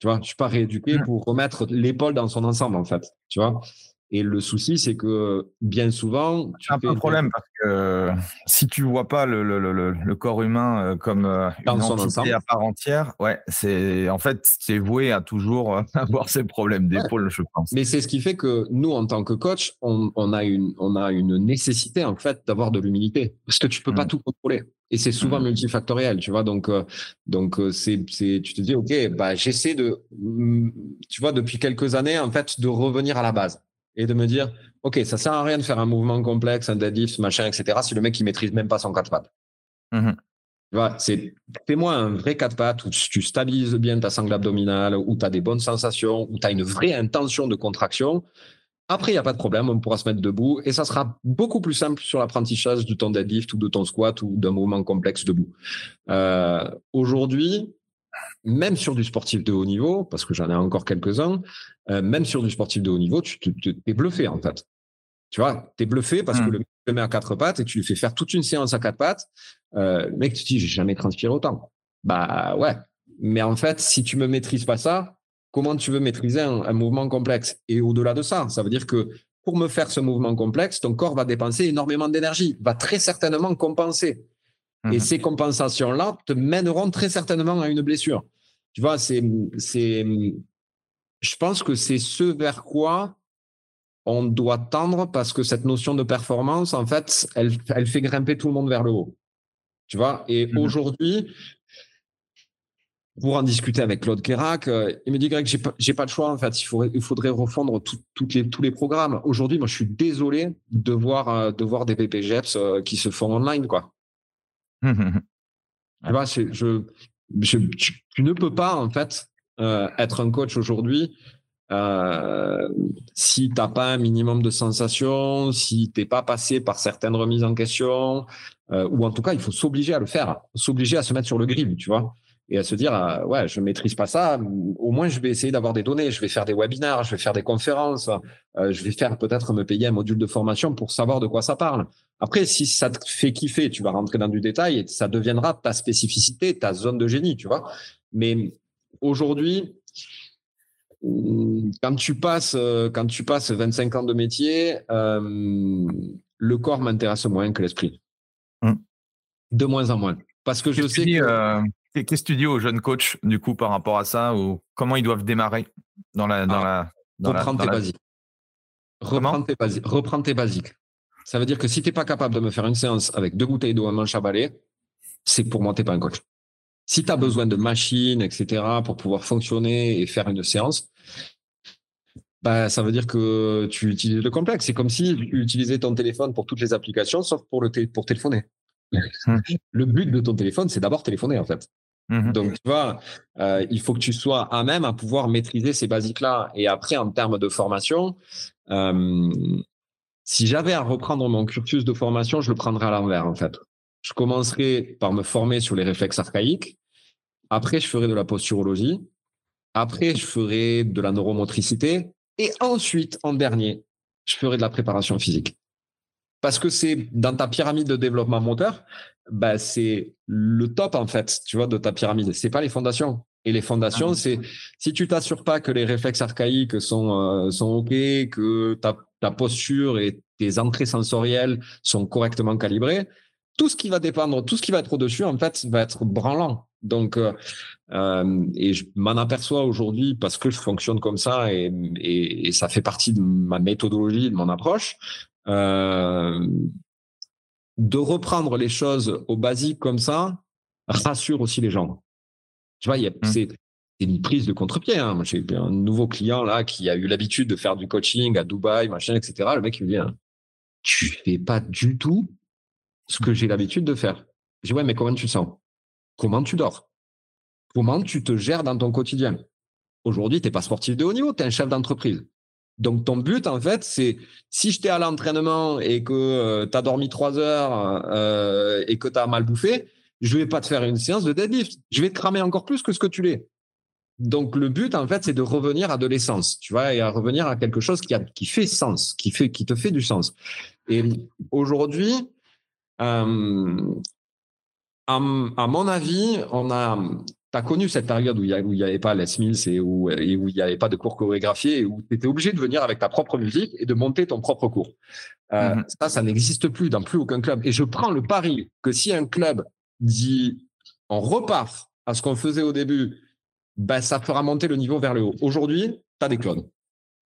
tu vois, je suis pas rééduqué pour remettre l'épaule dans son ensemble en fait, tu vois? Et le souci, c'est que bien souvent. C'est un peu un problème parce que si tu vois pas le, le, le, le corps humain euh, comme euh, une entité à part entière, ouais, c'est en fait c'est voué à toujours euh, avoir ces problèmes d'épaule, je pense. Mais c'est ce qui fait que nous, en tant que coach, on, on a une on a une nécessité en fait d'avoir de l'humilité parce que tu peux pas mmh. tout contrôler. Et c'est souvent mmh. multifactoriel, tu vois. Donc, donc c'est, c'est, tu te dis, ok, bah, j'essaie de, mmh, tu vois, depuis quelques années, en fait, de revenir à la base et de me dire, OK, ça sert à rien de faire un mouvement complexe, un deadlift, machin, etc., si le mec, il maîtrise même pas son quatre pattes. Mmh tu vois, c'est, fais-moi un vrai quatre pattes où tu stabilises bien ta sangle abdominale, où tu as des bonnes sensations, où tu as une vraie intention de contraction. Après, il n'y a pas de problème, on pourra se mettre debout et ça sera beaucoup plus simple sur l'apprentissage de ton deadlift ou de ton squat ou d'un mouvement complexe debout. Euh, aujourd'hui, même sur du sportif de haut niveau, parce que j'en ai encore quelques-uns, euh, même sur du sportif de haut niveau, tu es bluffé en fait. Tu vois, tu es bluffé parce que mmh. le mec te met à quatre pattes et tu lui fais faire toute une séance à quatre pattes. Euh, le mec, tu te dis, j'ai jamais transpiré autant. Bah ouais. Mais en fait, si tu me maîtrises pas ça, comment tu veux maîtriser un, mouvement complexe? Et au-delà de ça, ça veut dire que pour me faire ce mouvement complexe, ton corps va dépenser énormément d'énergie, va très certainement compenser. Et mhm. ces compensations-là te mèneront très certainement à une blessure. Tu vois, c'est, c'est, je pense que c'est ce vers quoi on doit tendre parce que cette notion de performance, en fait, elle, elle fait grimper tout le monde vers le haut. Tu vois, et mhm. aujourd'hui, pour en discuter avec Claude Kérac, euh, il me dit Greg, j'ai pas, j'ai pas de choix en fait. Il faudrait, il faudrait refondre toutes les, tous les programmes. Aujourd'hui, moi, je suis désolé de voir, euh, de voir des PPGEPS euh, qui se font online, quoi. Tu vois, tu, ne peux pas en fait être un coach aujourd'hui si tu n'as pas un minimum de sensations, si tu n'es pas passé par certaines remises en question, ou en tout cas, il faut s'obliger à le faire, s'obliger à se mettre sur le grill, tu vois et à se dire ah, ouais je maîtrise pas ça au moins je vais essayer d'avoir des données je vais faire des webinaires je vais faire des conférences euh, je vais faire peut-être me payer un module de formation pour savoir de quoi ça parle. Après si ça te fait kiffer tu vas rentrer dans du détail et ça deviendra ta spécificité ta zone de génie tu vois. Mais aujourd'hui quand tu passes quand tu passes 25 ans de métier euh, le corps m'intéresse moins que l'esprit. Mmh. de moins en moins. Parce que je sais que euh, Qu'est-ce que tu dis aux jeunes coachs, du coup, par rapport à ça, ou comment ils doivent démarrer dans la. Dans ah, la reprendre tes basiques. Reprendre tes, basiques. reprendre tes basiques. Ça veut dire que si tu n'es pas capable de me faire une séance avec deux bouteilles d'eau, un manche à balai, c'est pour moi, tu n'es pas un coach. Si tu as besoin de machines, etc., pour pouvoir fonctionner et faire une séance, bah, ça veut dire que tu utilises le complexe. C'est comme si tu utilisais ton téléphone pour toutes les applications, sauf pour, le pour téléphoner. Hum. le but de ton téléphone, c'est d'abord téléphoner, en fait. Mmh Donc, tu vois, euh, il faut que tu sois à même à pouvoir maîtriser ces basiques-là. Et après, en termes de formation, euh, si j'avais à reprendre mon cursus de formation, je le prendrais à l'envers, en fait. Je commencerai par me former sur les réflexes archaïques. Après, je ferai de la posturologie. Après, je ferai de la neuromotricité. Et ensuite, en dernier, je ferai de la préparation physique. Parce que c'est dans ta pyramide de développement moteur, bah, c'est le top en fait, tu vois, de ta pyramide. C'est pas les fondations. Et les fondations, ah. c'est si tu t'assures pas que les réflexes archaïques sont euh, sont ok, que ta, ta posture et tes entrées sensorielles sont correctement calibrées, tout ce qui va dépendre, tout ce qui va être au-dessus, en fait, va être branlant. Donc, euh, euh et je m'en aperçois aujourd'hui parce que je fonctionne comme ça et, et, et, ça fait partie de ma méthodologie, de mon approche. Euh, de reprendre les choses au basique comme ça rassure aussi les gens. Tu vois, mmh. c'est une prise de contre-pied. Hein. J'ai un nouveau client là qui a eu l'habitude de faire du coaching à Dubaï, machin, etc. Le mec, il me dit, hein, tu fais pas du tout ce que j'ai l'habitude de faire. Je dis, ouais, mais comment tu te sens? Comment tu dors? Comment tu te gères dans ton quotidien? Aujourd'hui, tu n'es pas sportif de haut niveau, tu es un chef d'entreprise. Donc, ton but, en fait, c'est si je t'ai à l'entraînement et que euh, tu as dormi trois heures euh, et que tu as mal bouffé, je vais pas te faire une séance de deadlift. Je vais te cramer encore plus que ce que tu l'es. Donc, le but, en fait, c'est de revenir à de l'essence, tu vois, et à revenir à quelque chose qui, a, qui fait sens, qui, fait, qui te fait du sens. Et aujourd'hui, euh, à, mon avis, on a tu as connu cette période où il n'y avait pas Les Mills et où, il n'y avait pas de cours chorégraphiés et où tu étais obligé de venir avec ta propre musique et de monter ton propre cours. Euh, mhm. Ça, ça n'existe plus dans plus aucun club. Et je prends le pari que si un club dit on repart à ce qu'on faisait au début, ben, ça fera monter le niveau vers le haut. Aujourd'hui, tu as des clones.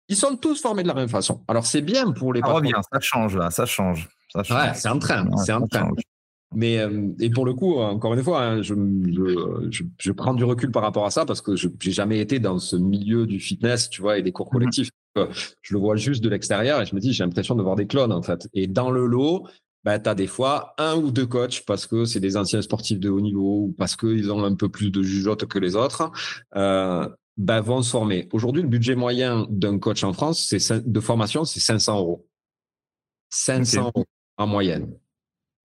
Ils sont tous formés de la même façon. Alors, c'est bien pour les Ça revient, ça change là, ça change. Ça change. Ouais, c'est un train. c'est un train. Mais euh, et pour le coup, encore une fois, hein, je, je, je, prends du recul par rapport à ça parce que je n'ai jamais été dans ce milieu du fitness, tu vois, et des cours mmh collectifs. Je le vois juste de l'extérieur et je me dis, j'ai l'impression de voir des clones en fait. Et dans le lot, bah, tu as des fois un ou deux coachs parce que c'est des anciens sportifs de haut niveau ou parce qu'ils ont un peu plus de jugeote que les autres, euh, bah, vont se former. Aujourd'hui, le budget moyen d'un coach en France c'est de formation, c'est 500 euros. 500 euros en moyenne.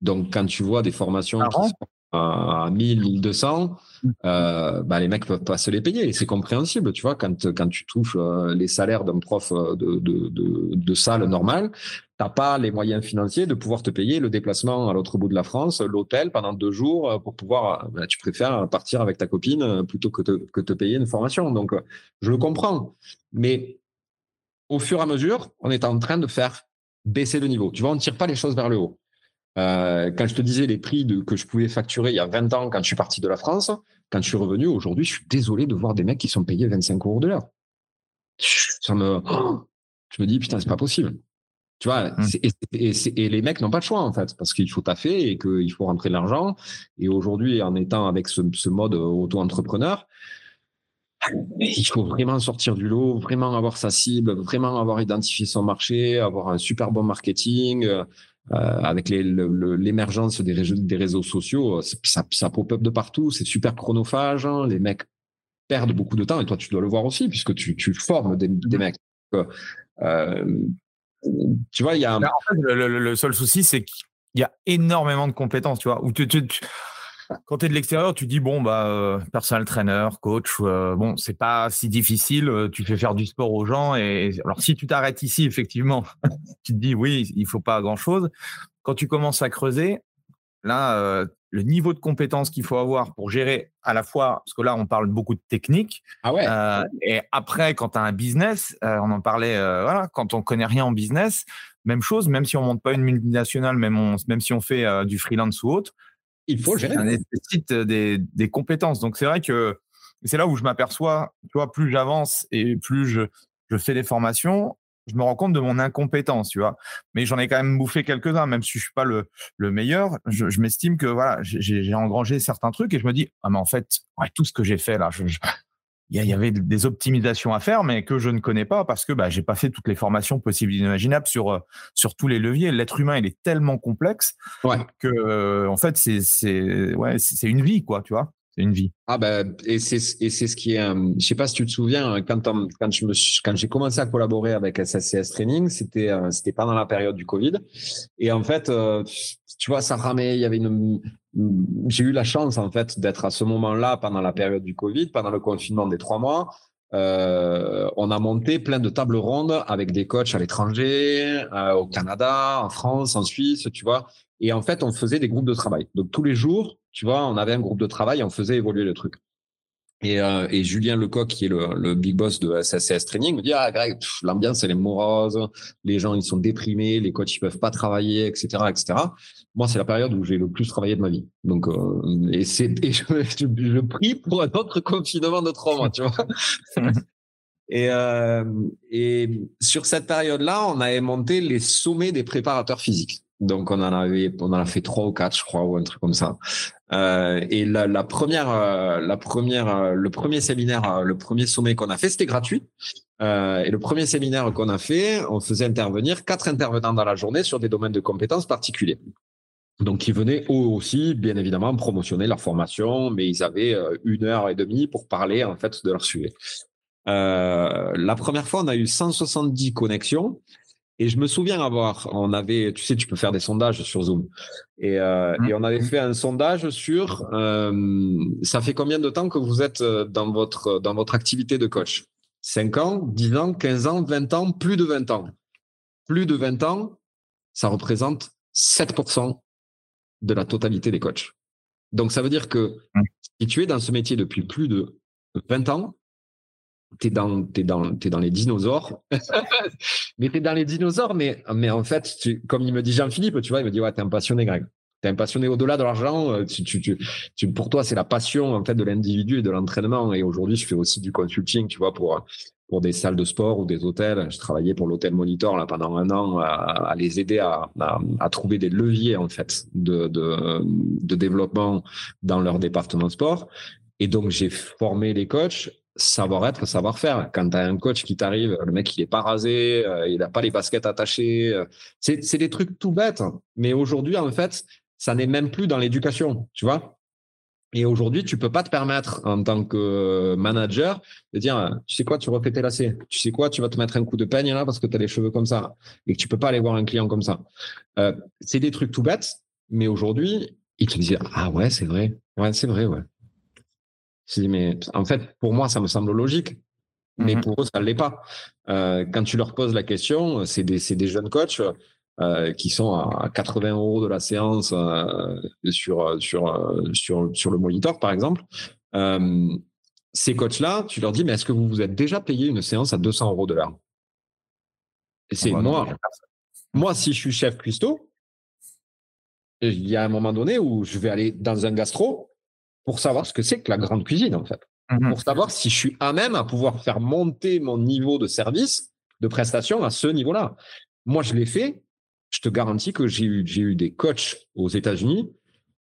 Donc, quand tu vois des formations qui sont à 1000, 1200, euh, bah, les mecs peuvent pas se les payer. Et c'est compréhensible, tu vois, quand, quand tu touches euh, les salaires d'un prof euh, de, de, de, de salle normale, t'as pas les moyens financiers de pouvoir te payer le déplacement à l'autre bout de la France, l'hôtel pendant deux jours pour pouvoir. Bah, tu préfères partir avec ta copine plutôt que te, que te payer une formation. Donc, je le comprends. Mais au fur et à mesure, on est en train de faire baisser le niveau. Tu vois, on ne tire pas les choses vers le haut. Euh, quand je te disais les prix de, que je pouvais facturer il y a 20 ans quand je suis parti de la France, quand je suis revenu aujourd'hui, je suis désolé de voir des mecs qui sont payés 25 euros de l'heure. Ça me, je me dis putain, c'est pas possible. Tu vois, mmh. et, les mecs n'ont pas de choix en fait, parce qu'il faut taffer et qu'il faut rentrer de l'argent. Et aujourd'hui, en étant avec ce, ce mode auto-entrepreneur, il faut vraiment sortir du lot, vraiment avoir sa cible, vraiment avoir identifié son marché, avoir un super bon marketing, euh, euh, avec l'émergence des, réseaux, des réseaux sociaux, ça, ça pop-up de partout, c'est super chronophage, hein, les mecs perdent beaucoup de temps, et toi tu dois le voir aussi, puisque tu, tu formes des, des mecs. Euh, tu vois, il y a... En fait, le, seul souci, c'est qu'il y a énormément de compétences, tu vois, où tu, tu, quand tu es de l'extérieur, tu dis bon bah euh, personal trainer, coach, euh, bon c'est pas si difficile. Euh, tu fais faire du sport aux gens et alors si tu t'arrêtes ici, effectivement, tu te dis oui, il faut pas grand chose. Quand tu commences à creuser, là le niveau de compétence qu'il faut avoir pour gérer à la fois, parce que là on parle beaucoup de technique. Ah ouais. et après quand tu as un business, on en parlait, voilà, quand on connaît rien en business, même chose, même si on monte pas une multinationale, même même si on fait du freelance ou autre il faut gérer. Ça nécessite des, des compétences. Donc, c'est vrai que c'est là où je m'aperçois, tu vois, plus j'avance et plus je, fais des formations, je me rends compte de mon incompétence, tu vois. Mais j'en ai quand même bouffé quelques-uns, même si je suis pas le, le meilleur. Je, m'estime que voilà, j'ai engrangé certains trucs et je me dis, ah mais en fait, tout ce que j'ai fait là, je, il y, avait des optimisations à faire, mais que je ne connais pas parce que bah, j'ai pas fait toutes les formations possibles et imaginables sur euh, sur tous les leviers. L'être humain, il est tellement complexe que euh, en fait c'est c'est ouais c'est une vie quoi, tu vois. Une vie. Ah ben et c'est et c'est ce qui est. Euh, je sais pas si tu te souviens quand quand je me quand j'ai commencé à collaborer avec SSCS Training, c'était c'était pendant la période du Covid et en fait tu vois ça ramait. Il y avait une j'ai eu la chance en fait d'être à ce moment-là pendant la période du Covid, pendant le confinement des trois mois. Euh, on a monté plein de tables rondes avec des coachs à l'étranger, euh, au Canada, en France, en Suisse, tu vois. Et en fait, on faisait des groupes de travail. Donc tous les jours, tu vois, on avait un groupe de travail on faisait évoluer le truc. Et, euh, et, Julien Lecoq, qui est le, le, big boss de SSCS Training, me dit Ah, Greg, l'ambiance, elle est morose, les gens, ils sont déprimés, les coachs, ils peuvent pas travailler, etc. etc. Moi, c'est la période où j'ai le plus travaillé de ma vie. Donc, euh, et, c'est, et je, je, prie pour un autre confinement de trois mois, tu vois. et, euh, et sur cette période-là, on avait monté les sommets des préparateurs physiques. Donc on en avait, a fait trois ou quatre, je crois, ou un truc comme ça. Euh, et la, première, euh, la première, euh, le premier séminaire, le premier sommet qu'on a fait, c'était gratuit. Euh, et le premier séminaire qu'on a fait, on faisait intervenir quatre intervenants dans la journée sur des domaines de compétences particuliers. Donc, ils venaient eux aussi, bien évidemment, promotionner leur formation, mais ils avaient une heure et demie pour parler en fait de leur sujet. Euh, la première fois, on a eu 170 connexions et je me souviens avoir, on avait, tu sais, tu peux faire des sondages sur Zoom. Et, euh, mmh. et on avait fait un sondage sur, euh, ça fait combien de temps que vous êtes euh, dans votre, dans votre activité de coach? 5 ans, 10 ans, 15 ans, 20 ans, plus de 20 ans. Plus de 20 ans, ça représente 7% de la totalité des coachs. Donc ça veut dire que mmh. si tu es dans ce métier depuis plus de 20 ans, t'es dans t'es dans t'es dans les dinosaures. Mais t'es dans les dinosaures mais mais en fait tu, comme il me dit Jean-Philippe tu vois il me dit ouais t'es un passionné Greg. T'es un passionné au-delà de l'argent euh, tu, tu, tu, pour toi c'est la passion en fait de l'individu et de l'entraînement. Et aujourd'hui je fais aussi du consulting tu vois pour pour des salles de sport ou des hôtels. Je travaillais pour l'hôtel Monitor là pendant un an à, à les aider à, à, à, trouver des leviers en fait de, de de développement dans leur département sport. Et donc, j'ai formé les coachs savoir-être, savoir-faire. Quand tu as un coach qui t'arrive, le mec, il est pas rasé, euh, il n'a pas les baskets attachées. Euh, c'est des trucs tout bêtes. Mais aujourd'hui, en fait, ça n'est même plus dans l'éducation, tu vois. Et aujourd'hui, tu peux pas te permettre, en tant que manager, de dire, tu sais quoi, tu refais tes lacets. Tu sais quoi, tu vas te mettre un coup de peigne là parce que tu as les cheveux comme ça et que tu peux pas aller voir un client comme ça. Euh, c'est des trucs tout bêtes, mais aujourd'hui, ils te disent, ah ouais, c'est vrai. Ouais, c'est vrai, ouais. Je dis, mais en fait, pour moi, ça me semble logique. Mais mhm. pour eux, ça ne l'est pas. Euh, quand tu leur poses la question, c'est des, des, jeunes coachs euh, qui sont à 80 euros de la séance euh, sur, sur, sur, sur le monitor, par exemple. ces coachs-là, tu leur dis, mais est-ce que vous vous êtes déjà payé une séance à 200 euros de l'heure? C'est ah bah moi. Moi, si je suis chef cuistot, il y a un moment donné où je vais aller dans un gastro pour savoir ce que c'est que la grande cuisine, en fait. Mhm. Pour savoir si je suis à même à pouvoir faire monter mon niveau de service, de prestation à ce niveau-là. Moi, je l'ai fait. Je te garantis que j'ai eu, j'ai eu des coachs aux États-Unis,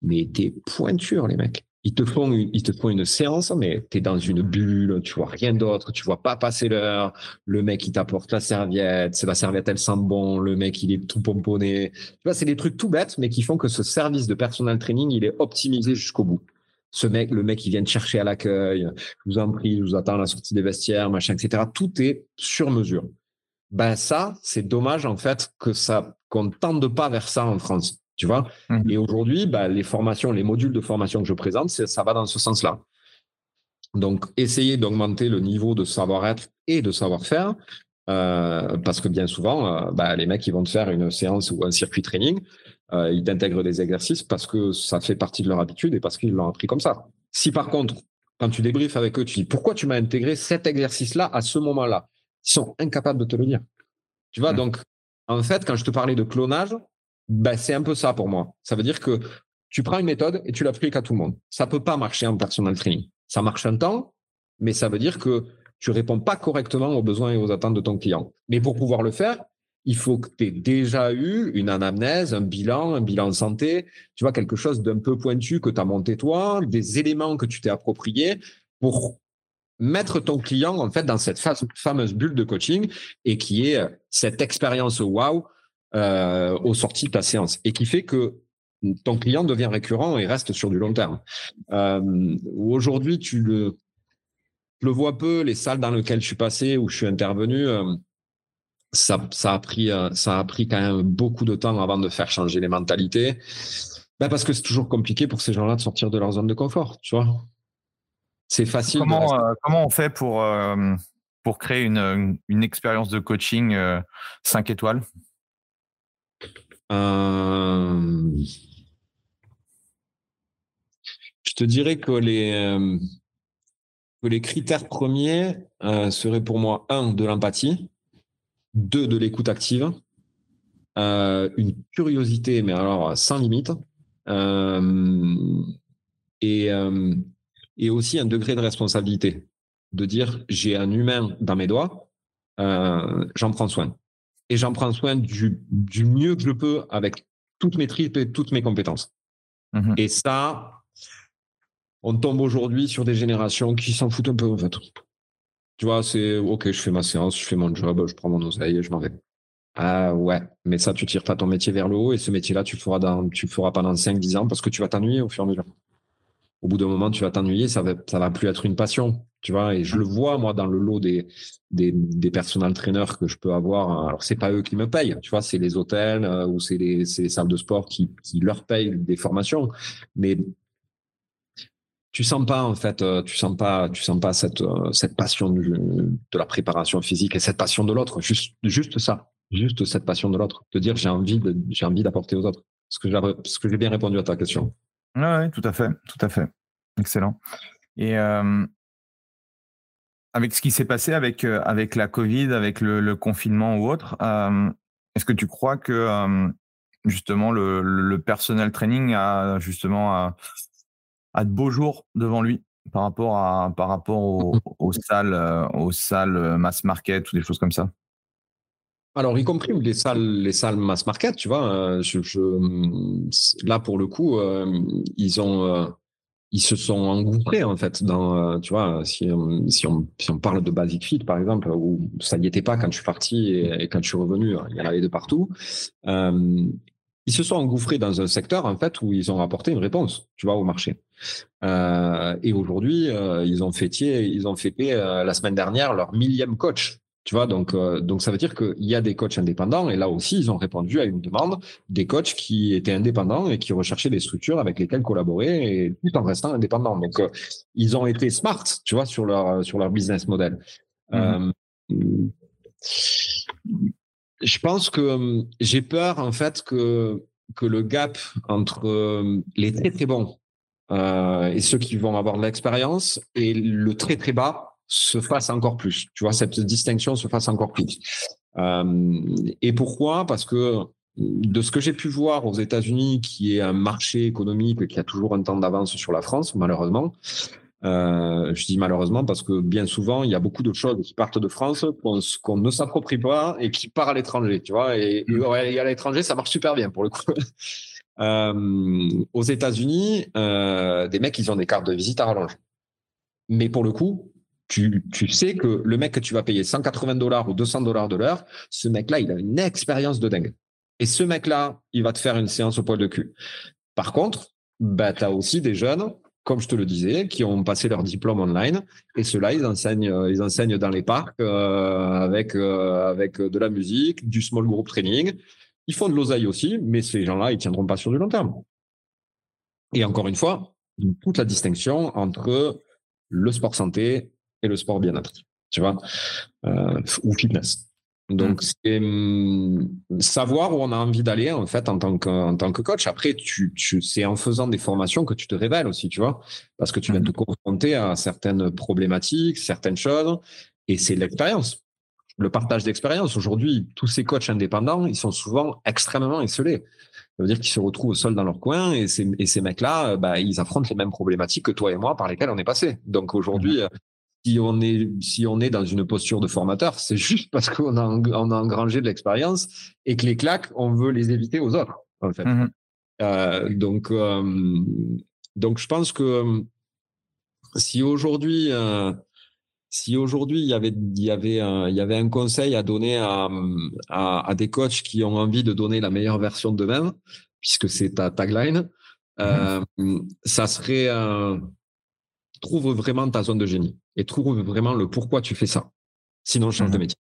mais des pointures, les mecs. Ils te font une, ils te font une séance, mais tu es dans une bulle, tu vois rien d'autre, tu vois pas passer l'heure. Le mec, il t'apporte la serviette, c'est la serviette, elle sent bon. Le mec, il est tout pomponné. Tu vois, c'est des trucs tout bêtes, mais qui font que ce service de personal training, il est optimisé jusqu'au bout ce mec, le mec, il vient te chercher à l'accueil, je vous en prie, je vous attends à la sortie des vestiaires, machin, etc. Tout est sur mesure. Ben ça, c'est dommage en fait que ça qu'on ne tende pas vers ça en France, tu vois. Mmh. Et aujourd'hui, ben, les formations, les modules de formation que je présente, ça va dans ce sens-là. Donc, essayer d'augmenter le niveau de savoir-être et de savoir-faire, euh, parce que bien souvent, euh, ben, les mecs, ils vont te faire une séance ou un circuit training. Euh, ils intègrent des exercices parce que ça fait partie de leur habitude et parce qu'ils l'ont appris comme ça. Si par contre, quand tu débriefes avec eux, tu dis pourquoi tu m'as intégré cet exercice-là à ce moment-là, ils sont incapables de te le dire. Tu vois, mmh. donc en fait, quand je te parlais de clonage, ben, c'est un peu ça pour moi. Ça veut dire que tu prends une méthode et tu l'appliques à tout le monde. Ça peut pas marcher en personal training. Ça marche un temps, mais ça veut dire que tu réponds pas correctement aux besoins et aux attentes de ton client. Mais pour pouvoir le faire, il faut que tu aies déjà eu une anamnèse, un bilan, un bilan de santé, tu vois, quelque chose d'un peu pointu que tu as monté toi, des éléments que tu t'es appropriés pour mettre ton client en fait dans cette fameuse bulle de coaching et qui est cette expérience wow euh, au sorti de ta séance et qui fait que ton client devient récurrent et reste sur du long terme. Euh, aujourd'hui, tu le, le vois peu, les salles dans lesquelles je suis passé, où je suis intervenu, euh, ça, a pris, euh, ça a pris quand même beaucoup de temps avant de faire changer les mentalités. Ben parce que c'est toujours compliqué pour ces gens-là de sortir de leur zone de confort, tu vois. C'est facile. Comment, euh, comment on fait pour, euh, pour créer une, une, expérience de coaching 5 étoiles? Je te dirais que les, que les critères premiers seraient pour moi, un, de l'empathie deux, de l'écoute active, euh, une curiosité, mais alors sans limite, euh, et, euh, et aussi un degré de responsabilité, de dire j'ai un humain dans mes doigts, j'en prends soin. Et j'en prends soin du, du, mieux que je peux avec toutes mes tripes et toutes mes compétences. Mmh et ça, on tombe aujourd'hui sur des générations qui s'en foutent un peu en fait. Tu vois, c'est OK, je fais ma séance, je fais mon job, je prends mon oseille et je m'en vais. Ah ouais, mais ça, tu tires pas ton métier vers le haut et ce métier-là, tu le feras, dans, tu feras pendant 5-10 ans parce que tu vas t'ennuyer au fur et à mesure. Au bout d'un moment, tu vas t'ennuyer, ça va, ça va plus être une passion, tu vois. Et je le vois, moi, dans le lot des, des, des personal trainers que je peux avoir. Alors, c'est pas eux qui me payent, tu vois, c'est les hôtels euh, ou c'est les, les salles de sport qui, qui leur payent des formations. Mais tu sens pas en fait, euh, tu sens pas, tu sens pas cette euh, cette passion de, la préparation physique et cette passion de l'autre. Juste juste ça, juste cette passion de l'autre. Te dire j'ai envie de j'ai envie d'apporter aux autres. Ce que j'ai ce que j'ai bien répondu à ta question. Oui, tout à fait, tout à fait. Excellent. Et euh, avec ce qui s'est passé avec avec la Covid, avec le, confinement ou autre, est-ce que tu crois que justement le, le, personnel training a justement de beaux jours devant lui par rapport à par rapport aux, salles euh, aux salles euh, mass market ou des choses comme ça? Alors, y compris les salles, les salles mass market, tu vois, euh, je, là pour le coup, ils ont, ils se sont engouffrés en fait dans, tu vois, si, si, on, si on parle de Basic Fit par exemple, où ça n'y était pas quand je suis parti et, quand je suis revenu, il y en avait de partout ils se sont engouffrés dans un secteur en fait où ils ont apporté une réponse, tu vois, au marché. Euh, et aujourd'hui, euh, ils ont fêté, ils ont fêté euh, la semaine dernière leur millième coach. Tu vois, donc, donc ça veut dire qu'il y a des coachs indépendants et là aussi, ils ont répondu à une demande des coachs qui étaient indépendants et qui recherchaient des structures avec lesquelles collaborer et tout en restant indépendants. Donc, ils ont été smart, tu vois, sur leur, sur leur business model. Mmh. Euh, je pense que j'ai peur, en fait, que, que le gap entre les très très bons et ceux qui vont avoir de l'expérience et le très très bas se fasse encore plus. Tu vois, cette distinction se fasse encore plus. Euh, et pourquoi? Parce que de ce que j'ai pu voir aux États-Unis, qui est un marché économique qui a toujours un temps d'avance sur la France, malheureusement. Euh, je dis malheureusement parce que bien souvent, il y a beaucoup de choses qui partent de France qu'on ne s'approprie pas et qui partent à l'étranger, tu vois. Et, et, à l'étranger, ça marche super bien pour le coup. Euh, aux États-Unis, euh, des mecs, ils ont des cartes de visite à rallonge. Mais pour le coup, tu, tu, sais que le mec que tu vas payer 180 dollars ou 200 dollars de l'heure, ce mec-là, il a une expérience de dingue. Et ce mec-là, il va te faire une séance au poil de cul. Par contre, bah, tu as aussi des jeunes, comme je te le disais, qui ont passé leur diplôme online. Et ceux-là, ils enseignent, euh, ils enseignent dans les parcs euh, avec, euh, avec de la musique, du small group training. Ils font de l'oseille aussi, mais ces gens-là, ils tiendront pas sur du long terme. Et encore une fois, toute la distinction entre le sport santé et le sport bien-être, tu vois, euh, ou fitness. Donc, mmh. c'est hum, savoir où on a envie d'aller, en fait, en tant que, en tant que coach. Après, tu, tu, c'est en faisant des formations que tu te révèles aussi, tu vois, parce que tu viens mmh. te confronter à certaines problématiques, certaines choses, et c'est l'expérience. Le partage d'expérience. Aujourd'hui, tous ces coachs indépendants, ils sont souvent extrêmement isolés. Ça veut dire qu'ils se retrouvent au sol dans leur coin et ces, et ces mecs-là, bah, ils affrontent les mêmes problématiques que toi et moi par lesquelles on est passé. Donc aujourd'hui, mmh si on est si on est dans une posture de formateur, c'est juste parce qu'on a on a engrangé de l'expérience et que les claques, on veut les éviter aux autres. En fait. Mmh euh, donc euh, donc je pense que si aujourd'hui euh, si aujourd'hui il y avait il y avait un, il y avait un conseil à donner à, à, à des coachs qui ont envie de donner la meilleure version d'eux-mêmes, puisque c'est ta tagline, mmh ça serait trouve vraiment ta zone de génie et trouve vraiment le pourquoi tu fais ça. Sinon, change de mmh métier.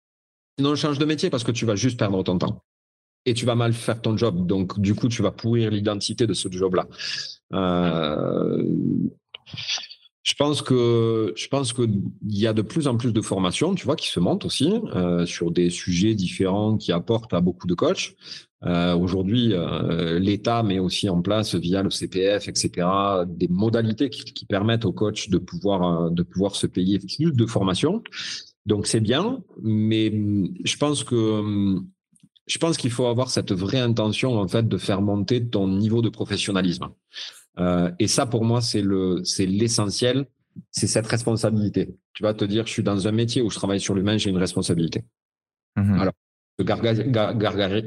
Sinon, change de métier parce que tu vas juste perdre ton temps et tu vas mal faire ton job. Donc, du coup, tu vas pourrir l'identité de ce job-là. Euh, je pense que je pense qu'il y a de plus en plus de formations, tu vois, qui se montent aussi euh, sur des sujets différents qui apportent à beaucoup de coachs. Euh, Aujourd'hui, euh, l'État met aussi en place via le CPF, etc., des modalités qui, qui permettent aux coachs de pouvoir euh, de pouvoir se payer plus de formations. Donc c'est bien, mais je pense que je pense qu'il faut avoir cette vraie intention en fait de faire monter ton niveau de professionnalisme. Euh, et ça, pour moi, c'est le c'est l'essentiel, c'est cette responsabilité. Tu vas te dire, je suis dans un métier où je travaille sur l'humain, j'ai une responsabilité. Mmh Alors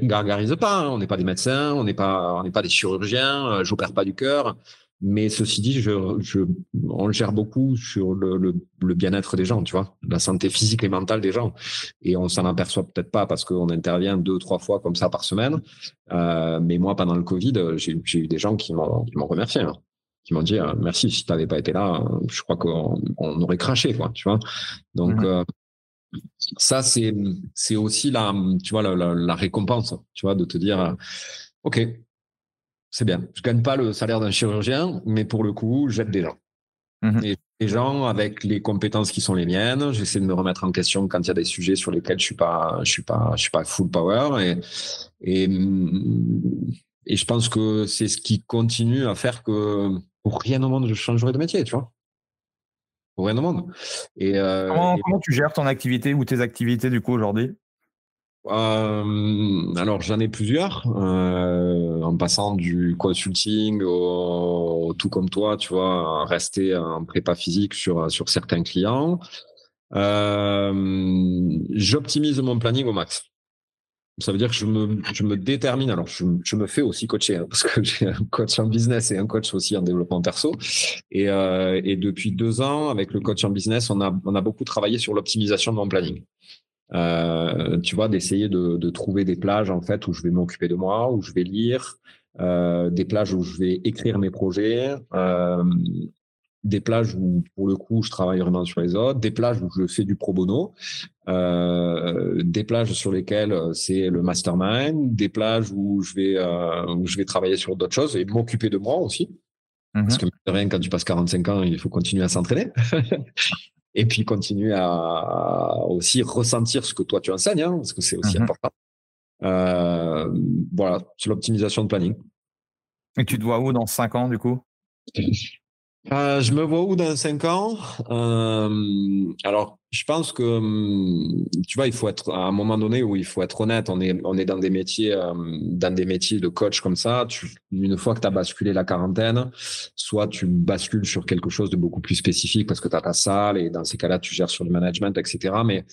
gargarise pas. Hein. On n'est pas des médecins, on n'est pas, on n'est pas des chirurgiens. Euh, j'opère pas du cœur. Mais ceci dit, je, je, on gère beaucoup sur le, le, le bien-être des gens, tu vois, la santé physique et mentale des gens. Et on s'en aperçoit peut-être pas parce qu'on intervient deux, trois fois comme ça par semaine. Euh, mais moi, pendant le Covid, j'ai eu des gens qui m'ont, qui m'ont remercié, hein, qui m'ont dit euh, merci. Si tu n'avais pas été là, je crois qu'on on aurait craché, quoi, tu vois. Donc, mmh. euh, ça, c'est, c'est aussi la, tu vois, la, la, récompense, tu vois, de te dire, OK, c'est bien. Je gagne pas le salaire d'un chirurgien, mais pour le coup, j'aide des gens. Mmh et des gens avec les compétences qui sont les miennes. J'essaie de me remettre en question quand il y a des sujets sur lesquels je suis pas, je suis pas, je suis pas full power. Et, et, et je pense que c'est ce qui continue à faire que pour rien au monde je changerai de métier, tu vois au rien au monde. Et, euh, comment, tu gères ton activité ou tes activités du coup aujourd'hui? Euh, alors j'en ai plusieurs, euh, en passant du consulting au, tout comme toi, tu vois, rester en prépa physique sur sur certains clients. J'optimise mon planning au max. Ça veut dire que je me, je me détermine. Alors, je, je me fais aussi coacher hein, parce que j'ai un coach en business et un coach aussi en développement perso. Et, euh, et depuis deux ans, avec le coach en business, on a, on a beaucoup travaillé sur l'optimisation de mon planning. Euh, tu vois, d'essayer de, de, trouver des plages en fait où je vais m'occuper de moi, où je vais lire, euh, des plages où je vais écrire mes projets, euh, des plages où, pour le coup, je travaille vraiment sur les autres, des plages où je fais du pro bono, des plages sur lesquelles c'est le mastermind, des plages où je vais où je vais travailler sur d'autres choses et m'occuper de moi aussi. Parce mhm. que rien, quand tu passes 45 ans, il faut continuer à s'entraîner. Et puis continuer à, aussi ressentir ce que toi tu enseignes, hein, parce que c'est aussi mhm. important. Euh, voilà, c'est l'optimisation de planning. Et tu te vois où dans 5 ans du coup? Euh, Je me vois où dans 5 ans? Euh, Alors, je pense que hum, tu vois, il faut être à un moment donné où il faut être honnête. On est on est dans des métiers hum, dans des métiers de coach comme ça. Tu, une fois que tu as basculé la quarantaine, soit tu bascules sur quelque chose de beaucoup plus spécifique parce que tu as ta salle et dans ces cas-là tu gères sur le management, etc. Mais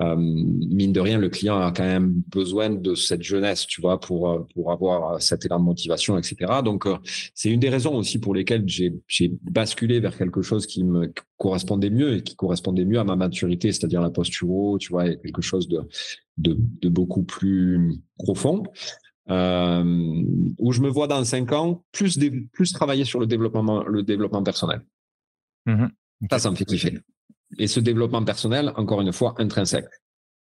hum, mine de rien, le client a quand même besoin de cette jeunesse, tu vois, pour pour avoir cet élan de motivation, etc. Donc euh, c'est une des raisons aussi pour lesquelles j'ai basculé vers quelque chose qui me correspondait mieux et qui correspondait mieux à ma maturité, c'est-à-dire la posture, tu vois, quelque chose de, de, de beaucoup plus profond. Euh, où je me vois dans cinq ans plus, plus travailler sur le développement, le développement personnel. Mmh Ça, ça me fait kiffer. Et ce développement personnel, encore une fois, intrinsèque.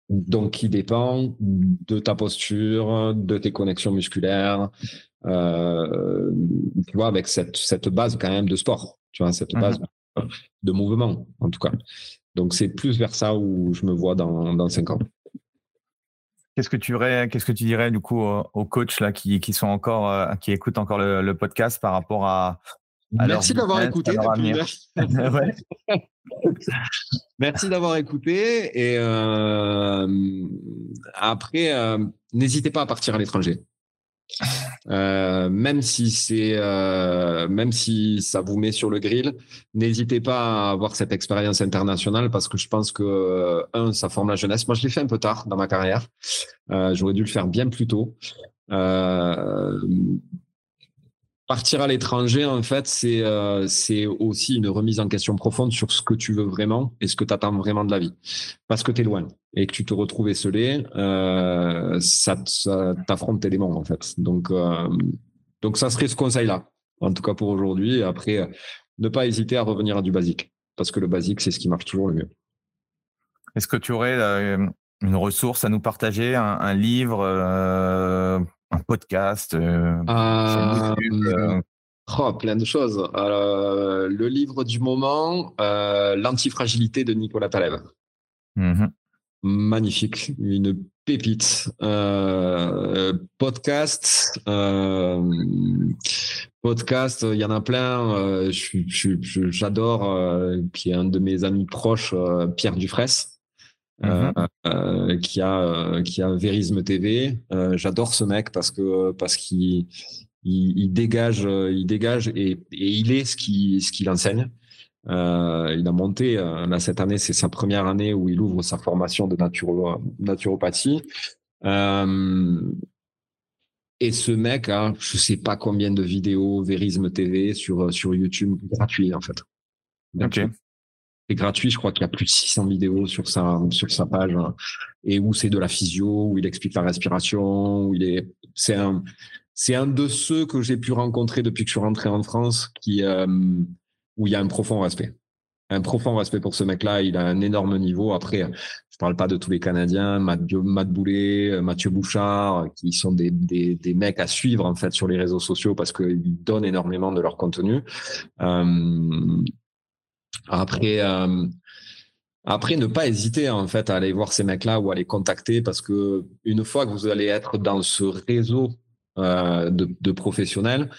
Donc, qui dépend de ta posture, de tes connexions musculaires, euh, tu vois, avec cette, cette base quand même de sport, tu vois, cette mmh base de mouvement, en tout cas. Donc, c'est plus vers ça où je me vois dans, dans cinq ans. Qu'est-ce que tu dirais, qu'est-ce que tu dirais du coup aux coachs là qui, qui sont encore, euh, qui écoutent encore le, podcast par rapport à, Merci d'avoir écouté. Merci d'avoir écouté et euh, après, euh, n'hésitez pas à partir à l'étranger. Euh, même si c'est, euh, même si ça vous met sur le grill, n'hésitez pas à avoir cette expérience internationale parce que je pense que euh, un, ça forme la jeunesse. Moi, je l'ai fait un peu tard dans ma carrière. J'aurais dû le faire bien plus tôt. Partir à l'étranger, en fait, c'est euh, c'est aussi une remise en question profonde sur ce que tu veux vraiment et ce que tu attends vraiment de la vie. Parce que tu es loin et que tu te retrouves esselé, euh, ça, t'affronte tes démons, en fait. Donc, euh, donc ça serait ce conseil-là, en tout cas pour aujourd'hui. Après, ne pas hésiter à revenir à du basique, parce que le basique, c'est ce qui marche toujours le mieux. Est-ce que tu aurais une ressource à nous partager, un, livre un podcast euh, euh, euh, oh, plein de choses. le livre du moment, L'antifragilité de Nicolas Taleb. Mmh Magnifique, une pépite. podcast, podcast, il y en a plein. J'adore. qui est un de mes amis proches, Pierre Dufresne. Euh, mhm. euh, qui a euh, qui a Verisme TV. J'adore ce mec parce que parce qu'il il, dégage il dégage et, et il est ce qui ce qu'il enseigne. Euh, il a monté là cette année, c'est sa première année où il ouvre sa formation de naturo, naturopathie. Euh, et ce mec a, je sais pas combien de vidéos Verisme TV sur sur YouTube gratuit en fait. Ok c'est gratuit. Je crois qu'il y a plus de 600 vidéos sur sa sur sa page hein. et où c'est de la physio, où il explique la respiration, où il est. C'est un c'est un de ceux que j'ai pu rencontrer depuis que je suis rentré en France qui euh, où il y a un profond respect. Un profond respect pour ce mec-là. Il a un énorme niveau. Après, je parle pas de tous les Canadiens, Matt, Boulet, Mathieu Bouchard, qui sont des, des, des, mecs à suivre en fait sur les réseaux sociaux parce qu'ils donnent énormément de leur contenu. Euh, après, euh, après, ne pas hésiter en fait à aller voir ces mecs-là ou à les contacter parce que une fois que vous allez être dans ce réseau euh, de, professionnels,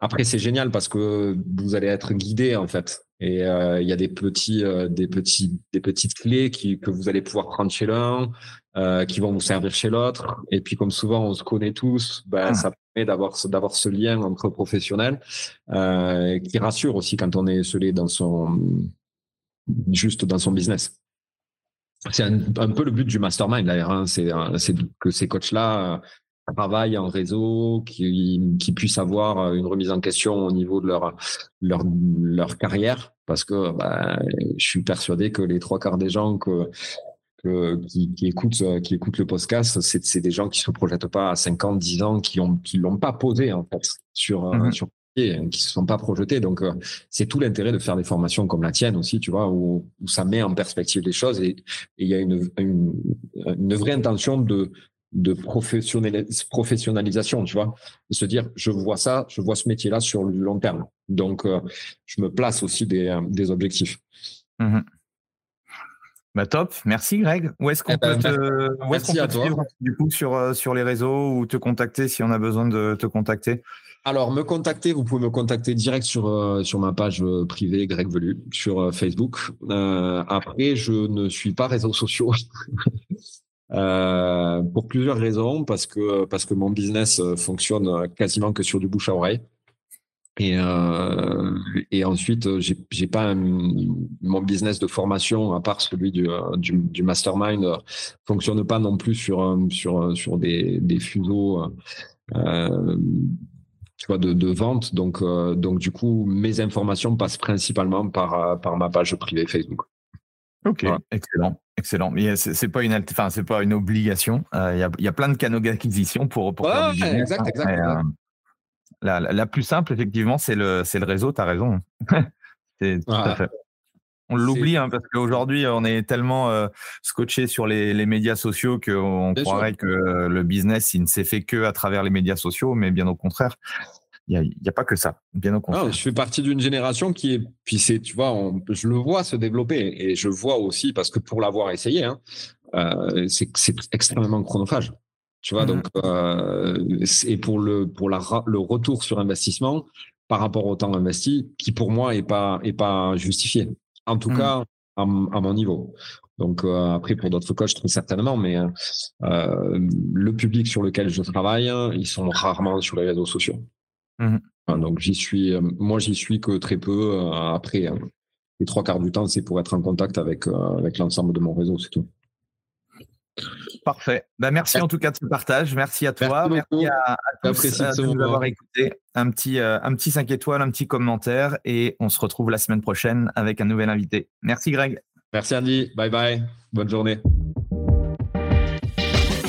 après c'est génial parce que vous allez être guidé en fait. Et euh, il y a des petits, des petits, des petites clés que vous allez pouvoir prendre chez l'un, euh, qui vont vous servir chez l'autre. Et puis comme souvent on se connaît tous, ben, ah. ça permet d'avoir d'avoir ce lien entre professionnels qui rassure aussi quand on est scellé dans son juste dans son business. C'est un, peu le but du mastermind d'ailleurs, hein. c'est que ces coachs-là travaillent en réseau, qui, qui puissent avoir une remise en question au niveau de leur leur, leur carrière, parce que bah, je suis persuadé que les trois quarts des gens que, que qui, qui, écoutent qui écoutent le podcast, c'est des gens qui se projettent pas à 50, 10 ans, qui ont qui l'ont pas posé en fait sur mm-hmm. sur hein, qui se sont pas projetés. Donc, euh, c'est tout l'intérêt de faire des formations comme la tienne aussi, tu vois, où, ça met en perspective les choses et il y a une, une, une, vraie intention de, de professionnalisation, tu vois, de se dire, je vois ça, je vois ce métier-là sur le long terme. Donc, euh, je me place aussi des, euh, des objectifs. Mmh bah top, merci Greg. Où est-ce qu'on eh peut, ben, te, où est qu'on peut suivre du coup sur, euh, sur les réseaux ou te contacter si on a besoin de te contacter? Alors, me contacter, vous pouvez me contacter direct sur, euh, sur ma page euh, privée Greg Velu sur Facebook. après, je ne suis pas réseaux sociaux. pour plusieurs raisons, parce que, parce que mon business fonctionne quasiment que sur du bouche à oreille. Et, euh, et ensuite, euh, j'ai, j'ai pas mon business de formation à part celui du, euh, du, du mastermind euh, fonctionne pas non plus sur sur sur des, des fuseaux, euh, tu vois, de, de vente. Donc donc du coup, mes informations passent principalement par par ma page privée Facebook. Ok, excellent, excellent. Mais c'est, c'est pas une, enfin c'est pas une obligation. Il y, a, y a plein de canaux d'acquisition pour pour faire du business. Exact, exact. exact la, la, plus simple, effectivement, c'est le, réseau, tu as raison. c'est tout à fait. On l'oublie hein, parce qu'aujourd'hui, on est tellement euh, scotché sur les, les, médias sociaux qu'on croirait que le business, il ne s'est fait que à travers les médias sociaux, mais bien au contraire. Il n'y a, a, pas que ça, bien au contraire. je fais partie d'une génération qui est, puis c'est, tu vois, je le vois se développer et je vois aussi parce que pour l'avoir essayé, hein, euh, c'est extrêmement chronophage. Tu vois, mmh donc, euh, et pour le, pour la, le retour sur investissement par rapport au temps investi, qui pour moi est pas, est pas justifié. En tout mmh. cas, à, mon niveau. Donc, euh, après, pour d'autres coachs, très certainement, mais euh, le public sur lequel je travaille, ils sont rarement sur les réseaux sociaux. Mmh donc, j'y suis, moi, j'y suis que très peu. Après, hein. les trois quarts du temps, c'est pour être en contact avec, avec l'ensemble de mon réseau, c'est tout. Parfait. Bah, merci en tout cas de ce partage. Merci à toi. Merci, à, tous euh, de nous avoir écouté. Un petit, euh, un petit 5 étoiles, un petit commentaire et on se retrouve la semaine prochaine avec un nouvel invité. Merci Greg. Merci Andy. Bye bye. Bonne journée.